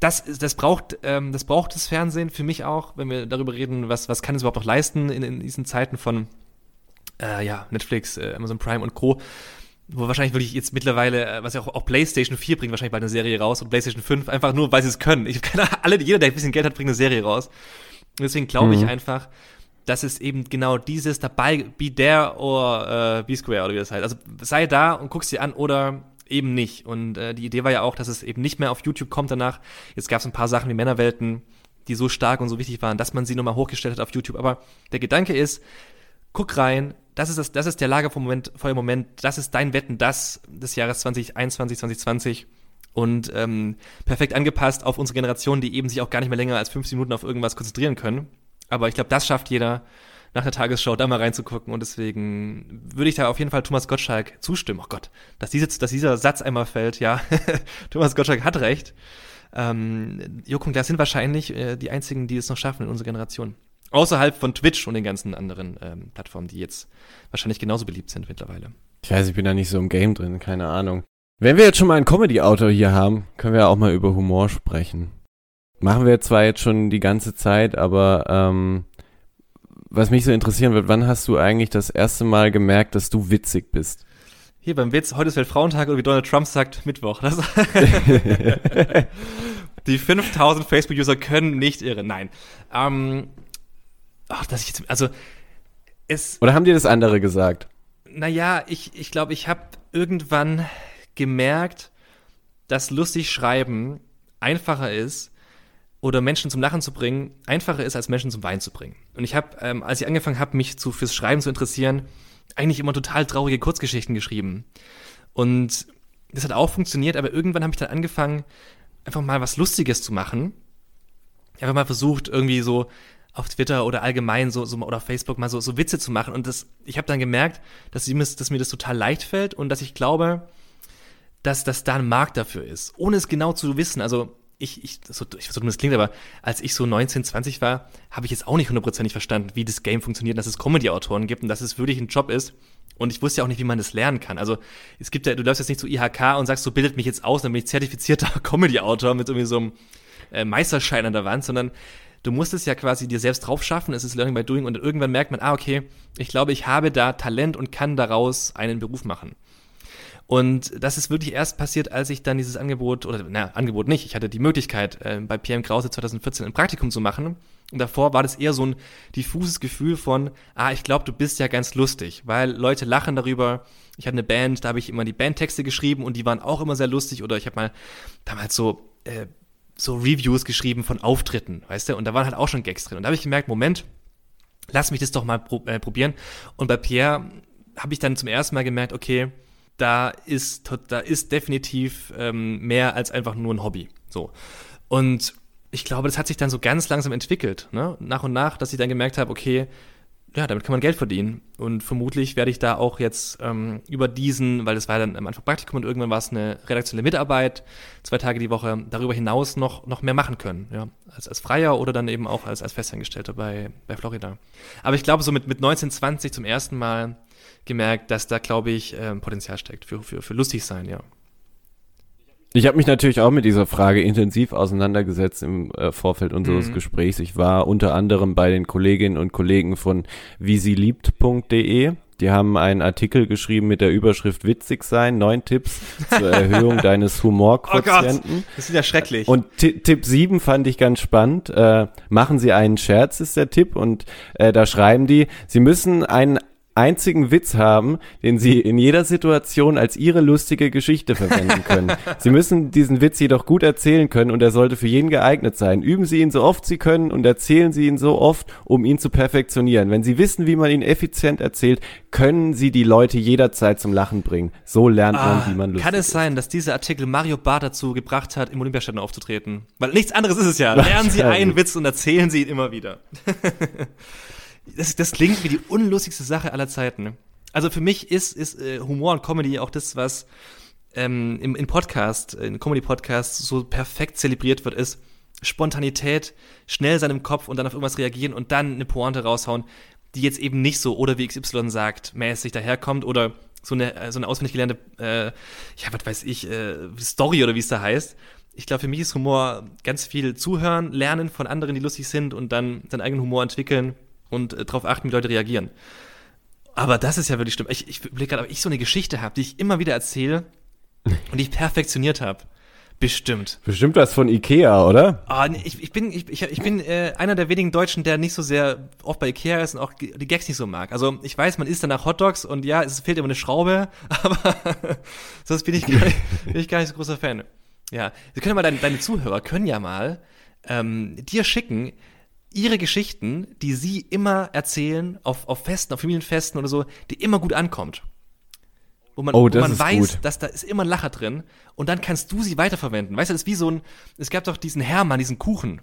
das, das, braucht, ähm, das braucht das Fernsehen für mich auch, wenn wir darüber reden, was, was kann es überhaupt noch leisten in, in diesen Zeiten von äh, ja, Netflix, äh, Amazon Prime und Co. Wo wahrscheinlich wirklich jetzt mittlerweile, äh, was ja auch, auch PlayStation 4 bringt wahrscheinlich bald eine Serie raus und PlayStation 5, einfach nur, weil sie es können. Ich keine alle, jeder, der ein bisschen Geld hat, bringt eine Serie raus. Und deswegen glaube ich mhm. einfach, dass es eben genau dieses dabei, be there or äh, be square oder wie das heißt. Also sei da und guck's dir an oder eben nicht. Und äh, die Idee war ja auch, dass es eben nicht mehr auf YouTube kommt danach. Jetzt gab es ein paar Sachen wie Männerwelten, die so stark und so wichtig waren, dass man sie nochmal hochgestellt hat auf YouTube. Aber der Gedanke ist, guck rein, das ist, das, das ist der Lager vom Moment, vor dem Moment, das ist dein Wetten, das des Jahres 2021, 2020 und ähm, perfekt angepasst auf unsere Generation, die eben sich auch gar nicht mehr länger als 15 Minuten auf irgendwas konzentrieren können. Aber ich glaube, das schafft jeder nach der Tagesschau da mal reinzugucken und deswegen würde ich da auf jeden Fall Thomas Gottschalk zustimmen. Oh Gott, dass, diese, dass dieser Satz einmal fällt, ja, <laughs> Thomas Gottschalk hat recht. Ähm, Joko und Klaas sind wahrscheinlich äh, die einzigen, die es noch schaffen in unserer Generation. Außerhalb von Twitch und den ganzen anderen ähm, Plattformen, die jetzt wahrscheinlich genauso beliebt sind mittlerweile. Ich weiß, ich bin da nicht so im Game drin, keine Ahnung. Wenn wir jetzt schon mal einen Comedy-Autor hier haben, können wir auch mal über Humor sprechen. Machen wir zwar jetzt schon die ganze Zeit, aber ähm, was mich so interessieren wird, wann hast du eigentlich das erste Mal gemerkt, dass du witzig bist? Hier beim Witz, heute ist Weltfrauentag oder wie Donald Trump sagt, Mittwoch. Das <laughs> <laughs> die 5000 Facebook-User können nicht irren. Nein. Ähm, ach, dass ich jetzt, also es. Oder haben dir das andere gesagt? Naja, ich, ich glaube, ich habe irgendwann gemerkt, dass lustig schreiben einfacher ist oder Menschen zum Lachen zu bringen, einfacher ist, als Menschen zum Weinen zu bringen. Und ich habe, ähm, als ich angefangen habe, mich zu, fürs Schreiben zu interessieren, eigentlich immer total traurige Kurzgeschichten geschrieben. Und das hat auch funktioniert, aber irgendwann habe ich dann angefangen, einfach mal was Lustiges zu machen. Ich habe mal versucht, irgendwie so auf Twitter oder allgemein so, so oder auf Facebook mal so, so Witze zu machen. Und das, ich habe dann gemerkt, dass, ich, dass mir das total leicht fällt und dass ich glaube, dass, dass da ein Markt dafür ist, ohne es genau zu wissen. Also ich, ich, so, ich weiß nicht, das klingt, aber als ich so 19, 20 war, habe ich jetzt auch nicht hundertprozentig verstanden, wie das Game funktioniert, dass es Comedy-Autoren gibt und dass es wirklich ein Job ist. Und ich wusste ja auch nicht, wie man das lernen kann. Also es gibt ja, du läufst jetzt nicht zu IHK und sagst, so bildet mich jetzt aus, dann bin ich zertifizierter <laughs> Comedy-Autor mit irgendwie so einem äh, Meisterschein an der Wand, sondern du musst es ja quasi dir selbst drauf schaffen, es ist Learning by Doing und irgendwann merkt man, ah, okay, ich glaube, ich habe da Talent und kann daraus einen Beruf machen. Und das ist wirklich erst passiert, als ich dann dieses Angebot, oder na, Angebot nicht, ich hatte die Möglichkeit, äh, bei PM Krause 2014 ein Praktikum zu machen. Und davor war das eher so ein diffuses Gefühl von, ah, ich glaube, du bist ja ganz lustig, weil Leute lachen darüber. Ich hatte eine Band, da habe ich immer die Bandtexte geschrieben und die waren auch immer sehr lustig. Oder ich habe mal damals so äh, so Reviews geschrieben von Auftritten, weißt du? Und da waren halt auch schon Gags drin. Und da habe ich gemerkt, Moment, lass mich das doch mal pro äh, probieren. Und bei Pierre habe ich dann zum ersten Mal gemerkt, okay, da ist, da ist definitiv ähm, mehr als einfach nur ein Hobby. So. Und ich glaube, das hat sich dann so ganz langsam entwickelt, ne? Nach und nach, dass ich dann gemerkt habe, okay, ja, damit kann man Geld verdienen. Und vermutlich werde ich da auch jetzt ähm, über diesen, weil das war dann am Anfang Praktikum und irgendwann war es eine redaktionelle Mitarbeit, zwei Tage die Woche, darüber hinaus noch, noch mehr machen können. Ja, als, als Freier oder dann eben auch als, als Festangestellter bei, bei Florida. Aber ich glaube, so mit, mit 19, 20 zum ersten Mal gemerkt, dass da, glaube ich, ähm, Potenzial steckt für, für, für lustig sein, ja. Ich habe mich natürlich auch mit dieser Frage intensiv auseinandergesetzt im äh, Vorfeld unseres mhm. Gesprächs. Ich war unter anderem bei den Kolleginnen und Kollegen von wiesieliebt.de. Die haben einen Artikel geschrieben mit der Überschrift Witzig sein, neun Tipps zur <laughs> Erhöhung deines Humorquotienten. Oh das ist ja schrecklich. Und Tipp sieben fand ich ganz spannend. Äh, machen Sie einen Scherz, ist der Tipp. Und äh, da schreiben die, Sie müssen einen einzigen Witz haben, den sie in jeder Situation als ihre lustige Geschichte verwenden können. <laughs> sie müssen diesen Witz jedoch gut erzählen können und er sollte für jeden geeignet sein. Üben Sie ihn so oft Sie können und erzählen Sie ihn so oft, um ihn zu perfektionieren. Wenn Sie wissen, wie man ihn effizient erzählt, können Sie die Leute jederzeit zum Lachen bringen. So lernt man, Ah, wie man lustig kann es sein, dass dieser Artikel Mario Barth dazu gebracht hat, im Olympiastadion aufzutreten? Weil nichts anderes ist es ja. <laughs> Lernen Sie einen Witz und erzählen Sie ihn immer wieder. <laughs> das, das klingt wie die unlustigste Sache aller Zeiten. ne? Also für mich ist, ist äh, Humor und Comedy auch das, was ähm, im, in Podcast, in Comedy-Podcasts so perfekt zelebriert wird, ist Spontanität, schnell seinem Kopf und dann auf irgendwas reagieren und dann eine Pointe raushauen, die jetzt eben nicht so oder wie XY sagt, mäßig daherkommt oder so eine, äh, so eine auswendig gelernte, äh, ja, was weiß ich, äh, Story oder wie es da heißt. Ich glaube, für mich ist Humor ganz viel zuhören, lernen von anderen, die lustig sind und dann seinen eigenen Humor entwickeln und äh, darauf achten, wie Leute reagieren. Aber das ist ja wirklich schlimm. Ich, ich überlege gerade, ob ich so eine Geschichte habe, die ich immer wieder erzähle und die ich perfektioniert habe. Bestimmt. Bestimmt was von Ikea, oder? Ah, nee, ich, ich bin, ich, ich, ich bin äh, einer der wenigen Deutschen, der nicht so sehr oft bei Ikea ist und auch die die Gags nicht so mag. Also ich weiß, man isst danach Hotdogs und ja, es fehlt immer eine Schraube, <laughs> aber <laughs> sonst bin ich gar nicht, bin ich gar nicht so großer Fan. Ja, wir können mal deine, deine Zuhörer können ja mal ähm, dir schicken ihre Geschichten, die sie immer erzählen auf, auf Festen, auf Familienfesten oder so, die immer gut ankommt. Wo man, Oh, wo man weiß, gut. dass da ist immer ein Lacher drin und dann kannst du sie weiterverwenden. Weißt du, das ist wie so ein, es gab doch diesen Hermann, diesen Kuchen.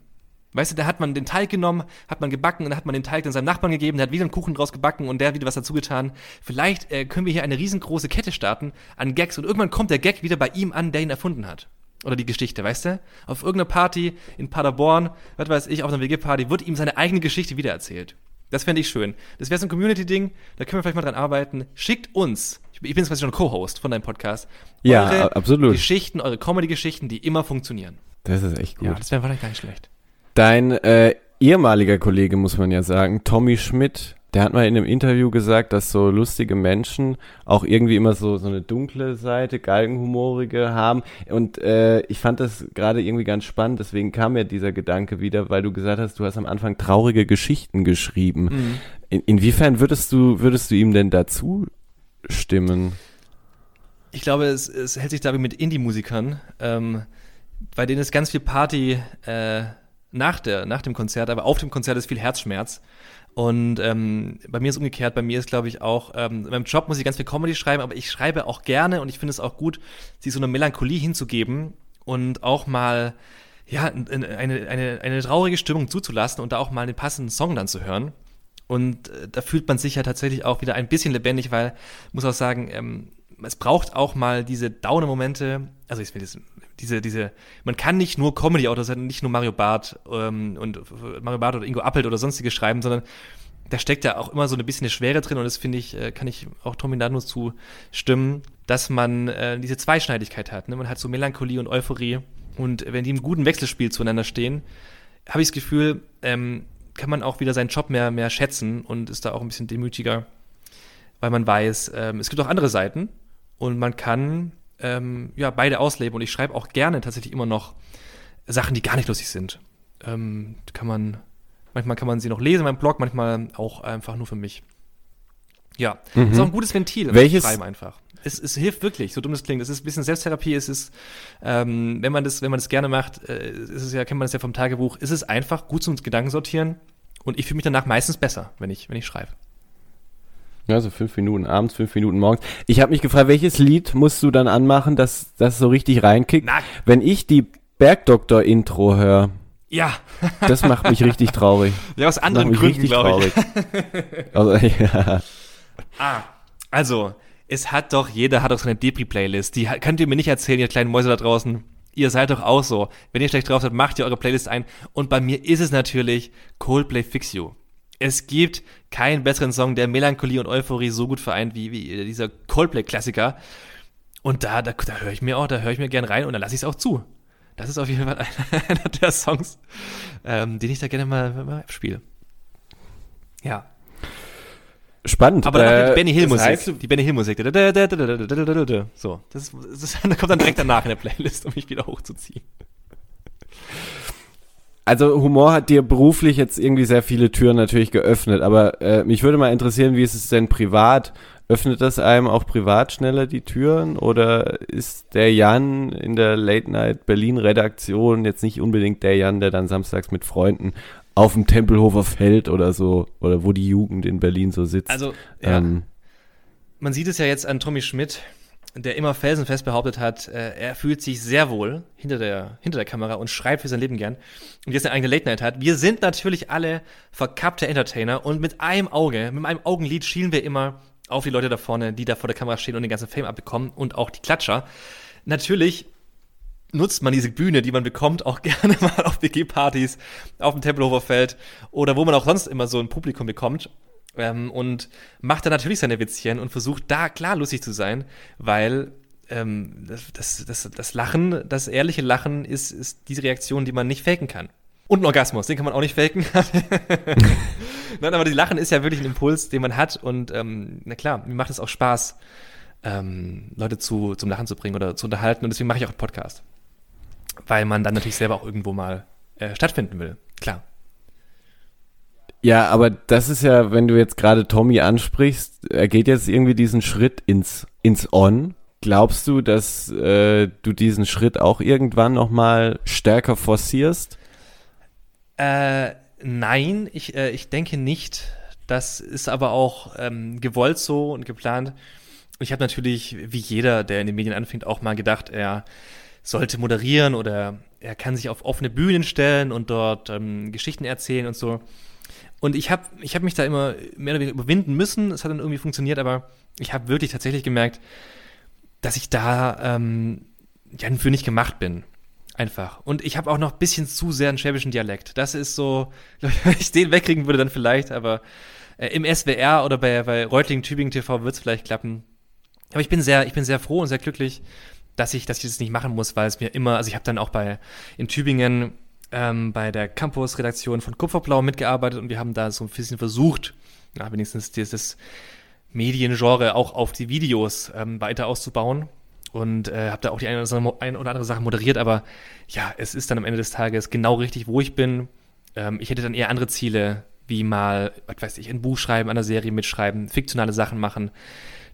Weißt du, da hat man den Teig genommen, hat man gebacken und dann hat man den Teig dann seinem Nachbarn gegeben, der hat wieder einen Kuchen draus gebacken und der hat wieder was dazu getan. Vielleicht äh, können wir hier eine riesengroße Kette starten an Gags und irgendwann kommt der Gag wieder bei ihm an, der ihn erfunden hat. Oder die Geschichte, weißt du? Auf irgendeiner Party in Paderborn, was weiß ich, auf einer WG-Party, wird ihm seine eigene Geschichte wiedererzählt. Das fände ich schön. Das wäre so ein Community-Ding, da können wir vielleicht mal dran arbeiten. Schickt uns, ich bin jetzt quasi schon Co-Host von deinem Podcast, Ja, eure absolut. Geschichten, eure Comedy-Geschichten, die immer funktionieren. Das ist echt gut. Ja, das wäre vielleicht gar nicht schlecht. Dein äh, ehemaliger Kollege, muss man ja sagen, Tommy Schmidt, der hat mal in einem Interview gesagt, dass so lustige Menschen auch irgendwie immer so, so eine dunkle Seite, galgenhumorige haben. Und äh, ich fand das gerade irgendwie ganz spannend, deswegen kam mir dieser Gedanke wieder, weil du gesagt hast, du hast am Anfang traurige Geschichten geschrieben. Mhm. In, inwiefern würdest du, würdest du ihm denn dazu stimmen? Ich glaube, es, es hält sich dabei mit Indie-Musikern, ähm, bei denen ist ganz viel Party äh, nach, der, nach dem Konzert, aber auf dem Konzert ist viel Herzschmerz. Und ähm, bei mir ist umgekehrt, bei mir ist, glaube ich, auch, ähm, in meinem Job muss ich ganz viel Comedy schreiben, aber ich schreibe auch gerne und ich finde es auch gut, sich so eine Melancholie hinzugeben und auch mal ja, eine, eine, eine, traurige Stimmung zuzulassen und da auch mal den passenden Song dann zu hören. Und äh, da fühlt man sich ja tatsächlich auch wieder ein bisschen lebendig, weil, muss auch sagen, ähm, es braucht auch mal diese Downer-Momente, also ich will das, diese, diese, man kann nicht nur Comedy-Autor sein, nicht nur Mario Barth ähm, und Mario Barth oder Ingo Appelt oder sonstige schreiben, sondern da steckt ja auch immer so ein bisschen eine Schwere drin und das finde ich, äh, kann ich auch Tommy Nano zustimmen, dass man äh, diese Zweischneidigkeit hat. Ne? Man hat so Melancholie und Euphorie und wenn die im guten Wechselspiel zueinander stehen, habe ich das Gefühl, ähm, kann man auch wieder seinen Job mehr, mehr schätzen und ist da auch ein bisschen demütiger, weil man weiß, ähm, es gibt auch andere Seiten und man kann ähm, ja beide ausleben und ich schreibe auch gerne tatsächlich immer noch Sachen, die gar nicht lustig sind. Ähm, kann man, manchmal kann man sie noch lesen in meinem Blog, manchmal auch einfach nur für mich. Ja, ist auch ein gutes Ventil. Mhm. Welches- Schreiben einfach. Es, es hilft wirklich, so dumm es klingt. Es ist ein bisschen Selbsttherapie. Es ist, ähm, wenn man das, wenn man das gerne macht, äh, ist es ja, kennt man das ja vom Tagebuch, ist es einfach gut zum Gedanken sortieren und ich fühle mich danach meistens besser, wenn ich, wenn ich schreibe. Ja, so fünf Minuten abends, fünf Minuten morgens. Ich habe mich gefragt, welches Lied musst du dann anmachen, dass das so richtig reinkickt? Na. Wenn ich die Bergdoktor-Intro höre, Ja, das macht mich richtig traurig. <laughs> ja aus Das macht anderen mich Gründen, glaube ich. traurig. <laughs> Also, <laughs> ja. Ah, also, es hat doch, jeder hat doch so eine Depri-Playlist. Die könnt ihr mir nicht erzählen, ihr kleinen Mäuse da draußen. Ihr seid doch auch so. Wenn ihr schlecht drauf seid, macht ihr eure Playlist ein. Und bei mir ist es natürlich Coldplay Fix You es gibt keinen besseren Song, der Melancholie und Euphorie so gut vereint wie, wie dieser Coldplay-Klassiker. Und da, da, da höre ich mir auch, da höre ich mir gern rein und dann lasse ich es auch zu. Das ist auf jeden Fall einer, <laughs> einer der Songs, ähm, den ich da gerne mal, mal spiele. Ja. Spannend. Aber dann äh, die Benny Hill Musik. Das heißt, die Benny Hill Musik. So, das, das, <laughs> kommt dann direkt danach in der Playlist, um mich wieder hochzuziehen also Humor hat dir beruflich jetzt irgendwie sehr viele Türen natürlich geöffnet, aber äh, mich würde mal interessieren, wie ist es denn privat? Öffnet das einem auch privat schneller die Türen oder ist der Jan in der Late Night Berlin Redaktion jetzt nicht unbedingt der Jan, der dann samstags mit Freunden auf dem Tempelhofer Feld oder so oder wo die Jugend in Berlin so sitzt? Also, ja. Ähm, Man sieht es ja jetzt an Tommy Schmidt, der immer felsenfest behauptet hat, äh, er fühlt sich sehr wohl hinter der, hinter der Kamera und schreibt für sein Leben gern und jetzt eine eigene Late Night hat. Wir sind natürlich alle verkappte Entertainer und mit einem Auge, mit einem Augenlid schielen wir immer auf die Leute da vorne, die da vor der Kamera stehen und den ganzen Fame abbekommen und auch die Klatscher. Natürlich nutzt man diese Bühne, die man bekommt, auch <laughs> gerne mal auf WG-Partys, auf dem Tempelhofer Feld oder wo man auch sonst immer so ein Publikum bekommt. Ähm, und macht da natürlich seine Witzchen und versucht da klar lustig zu sein, weil ähm, das, das, das Lachen, das ehrliche Lachen ist, ist diese Reaktion, die man nicht faken kann. Und ein Orgasmus, den kann man auch nicht faken. <laughs> Nein, aber die Lachen ist ja wirklich ein Impuls, den man hat. Und ähm, na klar, mir macht es auch Spaß, ähm, Leute zu, zum Lachen zu bringen oder zu unterhalten. Und deswegen mache ich auch einen Podcast. Weil man dann natürlich selber auch irgendwo mal äh, stattfinden will. Klar. Ja, aber das ist ja, wenn du jetzt gerade Tommy ansprichst, er geht jetzt irgendwie diesen Schritt ins, ins On. Glaubst du, dass äh, du diesen Schritt auch irgendwann nochmal stärker forcierst? Äh, nein, ich, äh, ich denke nicht. Das ist aber auch ähm, gewollt so und geplant. Ich habe natürlich, wie jeder, der in den Medien anfängt, auch mal gedacht, er sollte moderieren oder er kann sich auf offene Bühnen stellen und dort ähm, Geschichten erzählen und so. Und ich habe ich hab mich da immer mehr oder weniger überwinden müssen. Es hat dann irgendwie funktioniert, aber ich habe wirklich tatsächlich gemerkt, dass ich da ähm, ja für nicht gemacht bin. Einfach. Und ich habe auch noch ein bisschen zu sehr einen schwäbischen Dialekt. Das ist so, <laughs> wenn ich den wegkriegen würde, dann vielleicht, aber äh, im SWR oder bei, bei Reutling Tübingen TV wird es vielleicht klappen. Aber ich bin sehr, ich bin sehr froh und sehr glücklich, dass ich, dass ich das nicht machen muss, weil es mir immer, also ich habe dann auch bei in Tübingen ähm, bei der Campus-Redaktion von Kupferblau mitgearbeitet und wir haben da so ein bisschen versucht, ja, wenigstens dieses Mediengenre auch auf die Videos ähm, weiter auszubauen und äh, habe da auch die eine oder, andere, Sache moderiert, aber ja, es ist dann am Ende des Tages genau richtig, wo ich bin. Ähm, ich hätte dann eher andere Ziele, wie mal, was weiß ich, ein Buch schreiben, an einer Serie mitschreiben, fiktionale Sachen machen.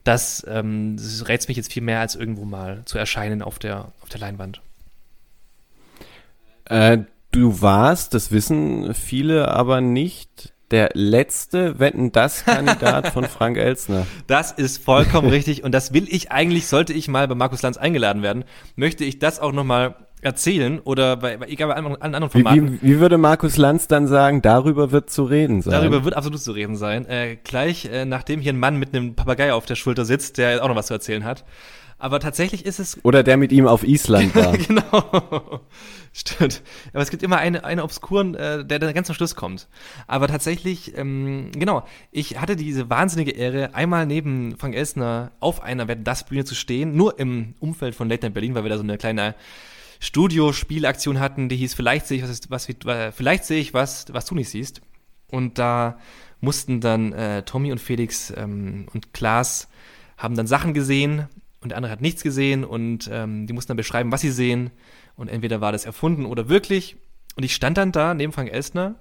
Das, ähm, das reizt mich jetzt viel mehr, als irgendwo mal zu erscheinen auf der, auf der Leinwand. Äh, du warst, das wissen viele aber nicht, der letzte Wetten das Kandidat von Frank Elsner. <laughs> Das ist vollkommen richtig und das will ich eigentlich, sollte ich mal bei Markus Lanz eingeladen werden, möchte ich das auch nochmal erzählen oder bei, bei egal bei anderen, anderen Formaten. Wie, wie, wie, würde Markus Lanz dann sagen, darüber wird zu reden sein? Darüber wird absolut zu reden sein. Äh, gleich äh, nachdem hier ein Mann mit einem Papagei auf der Schulter sitzt, der auch noch was zu erzählen hat. Aber tatsächlich ist es. Oder der mit ihm auf Island <laughs> war. genau. Stimmt. Aber es gibt immer eine, eine obskuren, äh, der dann ganz zum Schluss kommt. Aber tatsächlich, ähm, genau, ich hatte diese wahnsinnige Ehre, einmal neben Frank Elsner auf einer Wetten das Bühne zu stehen, nur im Umfeld von Late Night Berlin, weil wir da so eine kleine Studiospielaktion hatten, die hieß Vielleicht sehe ich was, was, vielleicht sehe ich was, was du nicht siehst. Und da mussten dann äh, Tommy und Felix ähm, und Klaas haben dann Sachen gesehen und der andere hat nichts gesehen und ähm, die mussten dann beschreiben, was sie sehen. Und entweder war das erfunden oder wirklich. Und ich stand dann da neben Frank Elstner,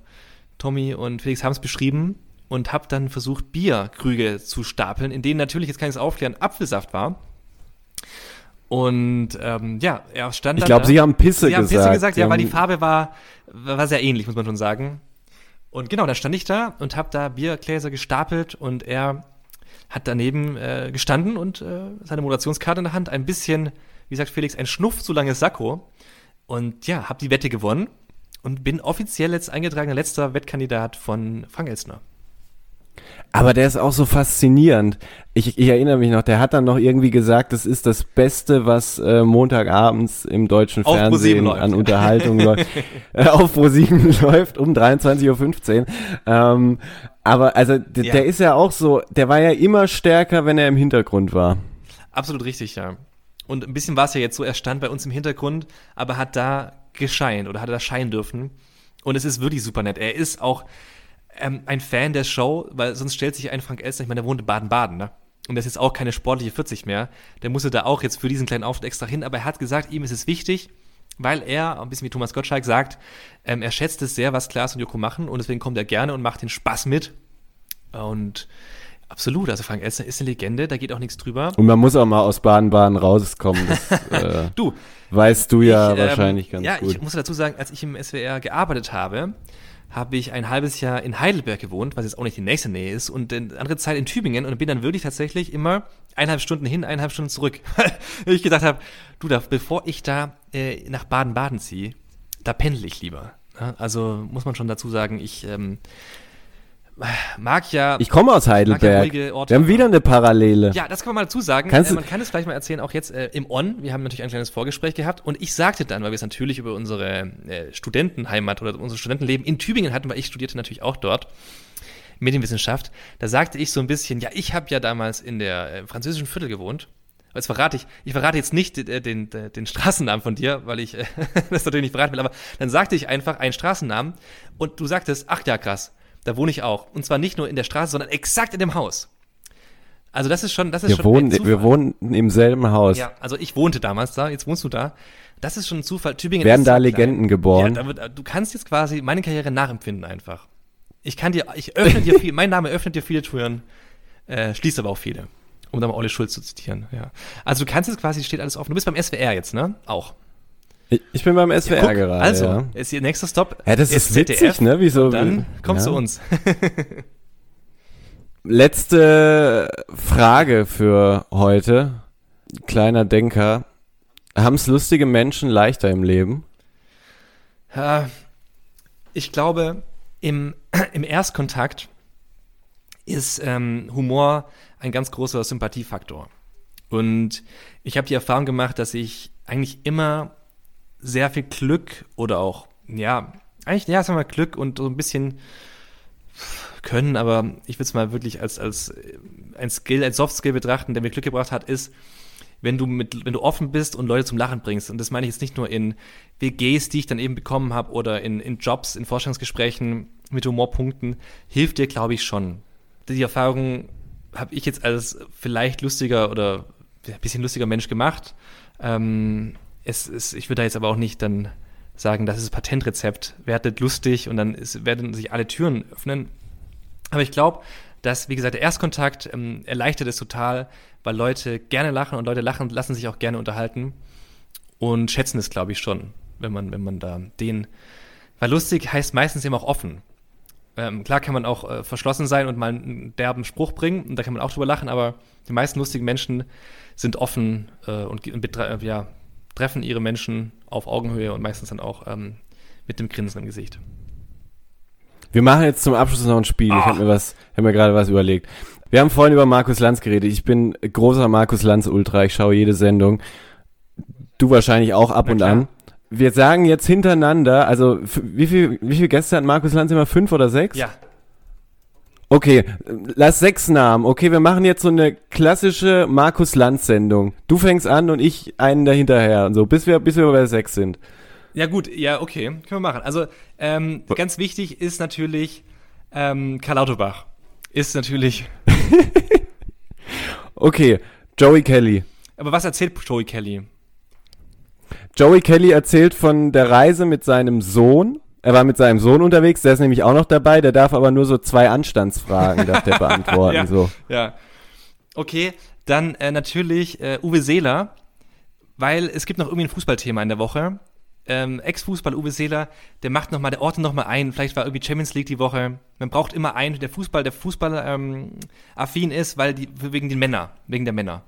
Tommy und Felix haben es beschrieben und habe dann versucht, Bierkrüge zu stapeln, in denen natürlich, jetzt kann ich es aufklären, Apfelsaft war. Und ähm, ja, er stand Ich glaube, Sie haben Pisse sie gesagt. Sie haben Pisse gesagt, ja, weil die Farbe war, war sehr ähnlich, muss man schon sagen. Und genau, da stand ich da und habe da Biergläser gestapelt und er hat daneben äh, gestanden und äh, seine Moderationskarte in der Hand, ein bisschen, wie sagt Felix, ein Schnuff zu langes Sakko. Und ja, habe die Wette gewonnen und bin offiziell jetzt eingetragener letzter Wettkandidat von Frank Elstner. Aber der ist auch so faszinierend. Ich, ich, erinnere mich noch, der hat dann noch irgendwie gesagt, das ist das Beste, was äh, Montagabends im deutschen auf Fernsehen an Unterhaltung läuft. <laughs> Äh, auf Pro7 <laughs> läuft um 23.15 Uhr. Ähm, aber also ja. der ist ja auch so, der war ja immer stärker, wenn er im Hintergrund war. Absolut richtig, ja. Und ein bisschen war es ja jetzt so, er stand bei uns im Hintergrund, aber hat da gescheint oder hatte da scheinen dürfen. Und es ist wirklich super nett. Er ist auch ähm, ein Fan der Show, weil sonst stellt sich ein Frank Elstner, ich meine, der wohnt in Baden-Baden, ne? Und das ist jetzt auch keine sportliche 40 mehr. Der musste da auch jetzt für diesen kleinen Auftritt extra hin, aber er hat gesagt, ihm ist es wichtig, weil er, ein bisschen wie Thomas Gottschalk sagt, ähm, er schätzt es sehr, was Klaas und Joko machen und deswegen kommt er gerne und macht den Spaß mit. Und absolut, also Frank Elstner ist eine Legende, da geht auch nichts drüber. Und man muss auch mal aus Baden-Baden rauskommen. Das, <laughs> äh, Du, weißt du ja ich, ähm, wahrscheinlich ganz ja, gut. ich muss dazu sagen, als ich im SWR gearbeitet habe, habe ich ein halbes Jahr in Heidelberg gewohnt, was jetzt auch nicht die nächste Nähe ist, und eine andere Zeit in Tübingen und bin dann wirklich tatsächlich immer eineinhalb Stunden hin, eineinhalb Stunden zurück. <laughs> Ich gedacht habe, du, da, bevor ich da äh, nach Baden-Baden ziehe, da pendel ich lieber. Ja, also muss man schon dazu sagen, ich ähm, mag ja. ich komme aus Heidelberg. Orte. Wir haben wieder eine Parallele. Ja, das kann man mal dazu sagen. Äh, man kann es vielleicht mal erzählen, auch jetzt äh, im On. Wir haben natürlich ein kleines Vorgespräch gehabt und ich sagte dann, weil wir es natürlich über unsere äh, Studentenheimat oder unser Studentenleben in Tübingen hatten, weil ich studierte natürlich auch dort. Medienwissenschaft, da sagte ich so ein bisschen, ja, ich habe ja damals in der äh, französischen Viertel gewohnt. Jetzt verrate ich, ich verrate jetzt nicht äh, den, den, den Straßennamen von dir, weil ich äh, <laughs> das natürlich nicht verraten will, aber dann sagte ich einfach einen Straßennamen und du sagtest, ach ja, krass, da wohne ich auch. Und zwar nicht nur in der Straße, sondern exakt in dem Haus. Also das ist schon, das ist Wir schon wohnen, ein Zufall. wir wohnen im selben Haus. Ja, also ich wohnte damals da, jetzt wohnst du da. Das ist schon ein Zufall. Tübingen Werden da Legenden klein. geboren? Ja, da wird, du kannst jetzt quasi meine Karriere nachempfinden einfach. Ich kann dir, ich öffne dir viel, mein Name öffnet dir viele Türen, äh, schließt aber auch viele. Um da mal Olli Schulz zu zitieren, ja. Also du kannst jetzt quasi, steht alles offen. Du bist beim SWR jetzt, ne? Auch. Ich, bin beim SWR Guck, gerade. also, ja. ist ihr nächster Stop. Ja, das ist witzig, ne? Wieso? Dann kommst ja. du uns. <laughs> Letzte Frage für heute. Kleiner Denker. Haben es lustige Menschen leichter im Leben? Ja, ich glaube, im, <clears throat> im Erstkontakt ist ähm, Humor ein ganz großer Sympathiefaktor. Und ich habe die Erfahrung gemacht, dass ich eigentlich immer sehr viel Glück oder auch, ja, eigentlich, ja, sagen wir mal Glück und so ein bisschen können, aber ich würde es mal wirklich als, als äh, ein Skill, als Soft Skill betrachten, der mir Glück gebracht hat, ist, wenn du mit, wenn du offen bist und Leute zum Lachen bringst. Und das meine ich jetzt nicht nur in WGs, die ich dann eben bekommen habe, oder in, in Jobs, in Vorstellungsgesprächen mit Humorpunkten, hilft dir, glaube ich, schon. Die Erfahrung habe ich jetzt als vielleicht lustiger oder ein bisschen lustiger Mensch gemacht. Ähm, es ist, ich würde da jetzt aber auch nicht dann sagen, das ist Patentrezept, werdet lustig und dann ist, werden sich alle Türen öffnen. Aber ich glaube, dass, wie gesagt, der Erstkontakt ähm, erleichtert es total, weil Leute gerne lachen und Leute lachen, lassen sich auch gerne unterhalten und schätzen es, glaube ich, schon, wenn man, wenn man da den, weil lustig heißt meistens eben auch offen. Ähm, klar kann man auch äh, verschlossen sein und mal einen derben Spruch bringen und da kann man auch drüber lachen, aber die meisten lustigen Menschen sind offen äh, und, und ja, treffen ihre Menschen auf Augenhöhe und meistens dann auch ähm, mit dem Grinsen im Gesicht. Wir machen jetzt zum Abschluss noch ein Spiel. Ich Ah. habe mir was, habe mir gerade was überlegt. Wir haben vorhin über Markus Lanz geredet. Ich bin großer Markus Lanz Ultra. Ich schaue jede Sendung. Du wahrscheinlich auch ab und an. Wir sagen jetzt hintereinander, also wie viel, wie viele Gäste hat Markus Lanz immer? Fünf oder sechs? Ja, Okay, lass sechs Namen. Okay, wir machen jetzt so eine klassische Markus Lanz Sendung. Du fängst an und ich einen dahinterher und so, bis wir, bis wir bei sechs sind. Ja, gut, ja, okay, können wir machen. Also, ähm, ganz wichtig ist natürlich ähm, Karl Lauterbach. Ist natürlich. <laughs> Okay, Joey Kelly. Aber was erzählt Joey Kelly? Joey Kelly erzählt von der Reise mit seinem Sohn. Er war mit seinem Sohn unterwegs, der ist nämlich auch noch dabei, der darf aber nur so zwei Anstandsfragen darf der <laughs> beantworten. Ja. so. Ja. Okay, dann äh, natürlich äh, Uwe Seeler, weil es gibt noch irgendwie ein Fußballthema in der Woche. Ähm, Ex-Fußball Uwe Seeler, der macht noch mal, der ordnet noch mal ein. Vielleicht war irgendwie Champions League die Woche. Man braucht immer einen, der Fußball, der Fußball ähm, affin ist, weil die wegen den Männer, wegen der Männer.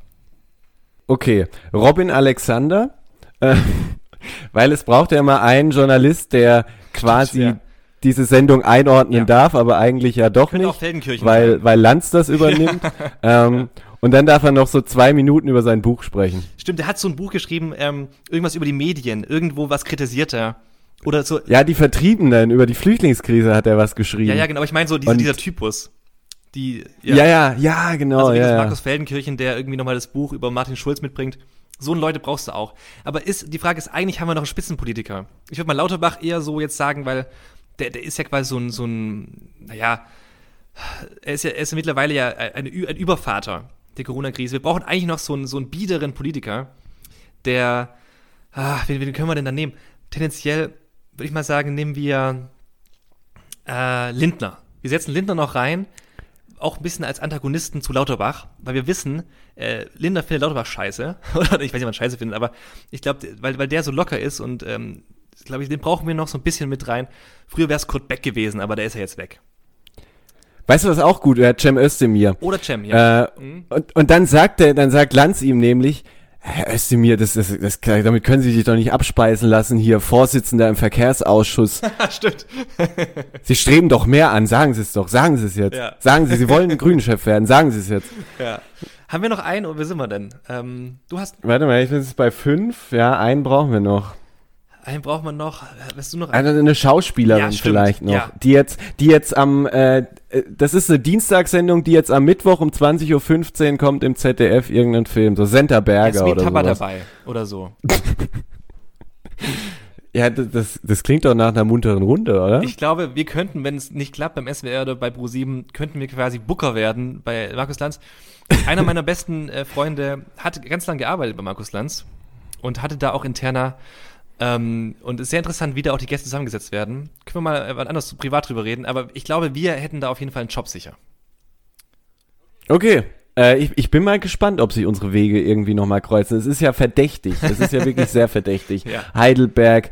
Okay, Robin Alexander, äh, <laughs> weil es braucht ja immer einen Journalist, der quasi diese Sendung einordnen Ja. darf, aber eigentlich ja doch nicht, Feldenkirchen weil, sein. weil Lanz das <laughs> übernimmt. ähm, und dann darf er noch so zwei Minuten über sein Buch sprechen. Stimmt, der hat so ein Buch geschrieben, ähm, irgendwas über die Medien, irgendwo was kritisiert er. Oder so. Ja, die Vertriebenen, über die Flüchtlingskrise hat er was geschrieben. Ja, ja, genau, aber ich meine so diese, Und- dieser Typus. Die, ja, ja, ja, genau. Also wie ja, das ja. Markus Feldenkirchen, der irgendwie nochmal das Buch über Martin Schulz mitbringt. So einen Leute brauchst du auch. Aber ist, die Frage ist, eigentlich haben wir noch einen Spitzenpolitiker. Ich würde mal Lauterbach eher so jetzt sagen, weil der, der ist ja quasi so ein, so ein, naja, er ist ja, er ist mittlerweile ja eine, ein Übervater der Corona-Krise. Wir brauchen eigentlich noch so einen, so einen biederen Politiker, der, Ah, wen, wen können wir denn da nehmen? Tendenziell würde ich mal sagen, nehmen wir äh, Lindner. Wir setzen Lindner noch rein, auch ein bisschen als Antagonisten zu Lauterbach, weil wir wissen, äh, Lindner findet Lauterbach scheiße. <laughs> Oder ich weiß nicht, ob man scheiße findet, aber ich glaube, weil, weil der so locker ist und ähm, glaube ich, den brauchen wir noch so ein bisschen mit rein. Früher wäre es Kurt Beck gewesen, aber der ist ja jetzt weg. Weißt du, was auch gut wäre? Cem Özdemir. Oder Cem, ja. Äh, mhm. und, und dann sagt er, dann sagt Lanz ihm nämlich, Herr Özdemir, das, das, das, damit können Sie sich doch nicht abspeisen lassen, hier Vorsitzender im Verkehrsausschuss. <laughs> Stimmt. Sie streben doch mehr an, sagen Sie es doch, sagen Sie es jetzt. Ja. Sagen Sie, Sie wollen ein Grünchef werden, sagen Sie es jetzt. Ja. Haben wir noch einen oder wo sind wir denn? Ähm, du hast. Warte mal, ich bin jetzt bei fünf, ja, einen brauchen wir noch. Einen braucht man noch. Weißt du noch? Eine, eine Schauspielerin ja, vielleicht noch, ja. die jetzt, die jetzt am, äh, das ist eine Dienstagssendung, die jetzt am Mittwoch um 20.15 Uhr kommt im ZDF irgendein Film, so Senta Berger oder so. dabei oder so. ja, das, das klingt doch nach einer munteren Runde, oder? Ich glaube, wir könnten, wenn es nicht klappt beim SWR oder bei Pro7, könnten wir quasi Booker werden bei Markus Lanz. Einer meiner besten äh, Freunde hat ganz lange gearbeitet bei Markus Lanz und hatte da auch interner ähm, und es ist sehr interessant, wie da auch die Gäste zusammengesetzt werden. Können wir mal äh, anders privat drüber reden, aber ich glaube, wir hätten da auf jeden Fall einen Job sicher. Okay. Äh, ich, ich bin mal gespannt, ob sich unsere Wege irgendwie nochmal kreuzen. Es ist ja verdächtig. Es ist ja wirklich sehr verdächtig. <laughs> Ja. Heidelberg,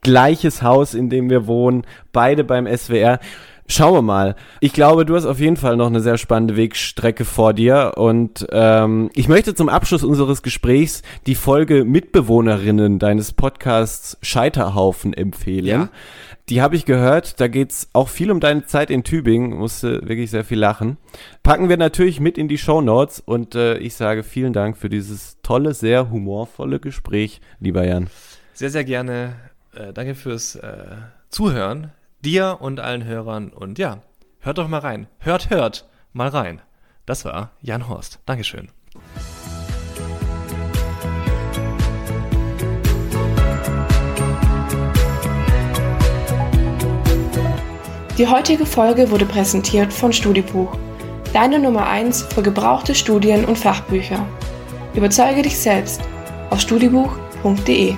gleiches Haus, in dem wir wohnen, beide beim SWR. Schauen wir mal. Ich glaube, du hast auf jeden Fall noch eine sehr spannende Wegstrecke vor dir. Und ähm, ich möchte zum Abschluss unseres Gesprächs die Folge Mitbewohnerinnen deines Podcasts Scheiterhaufen empfehlen. Ja. Die habe ich gehört. Da geht's auch viel um deine Zeit in Tübingen. Musste wirklich sehr viel lachen. Packen wir natürlich mit in die Show Notes. Und äh, ich sage vielen Dank für dieses tolle, sehr humorvolle Gespräch, lieber Jan. Sehr, sehr gerne. Äh, danke fürs äh, Zuhören dir und allen Hörern. Und ja, hört doch mal rein. Hört, hört mal rein. Das war Jan Horst. Dankeschön. Die heutige Folge wurde präsentiert von Studibuch, deine Nummer 1 für gebrauchte Studien und Fachbücher. Überzeuge dich selbst auf studibuch.de.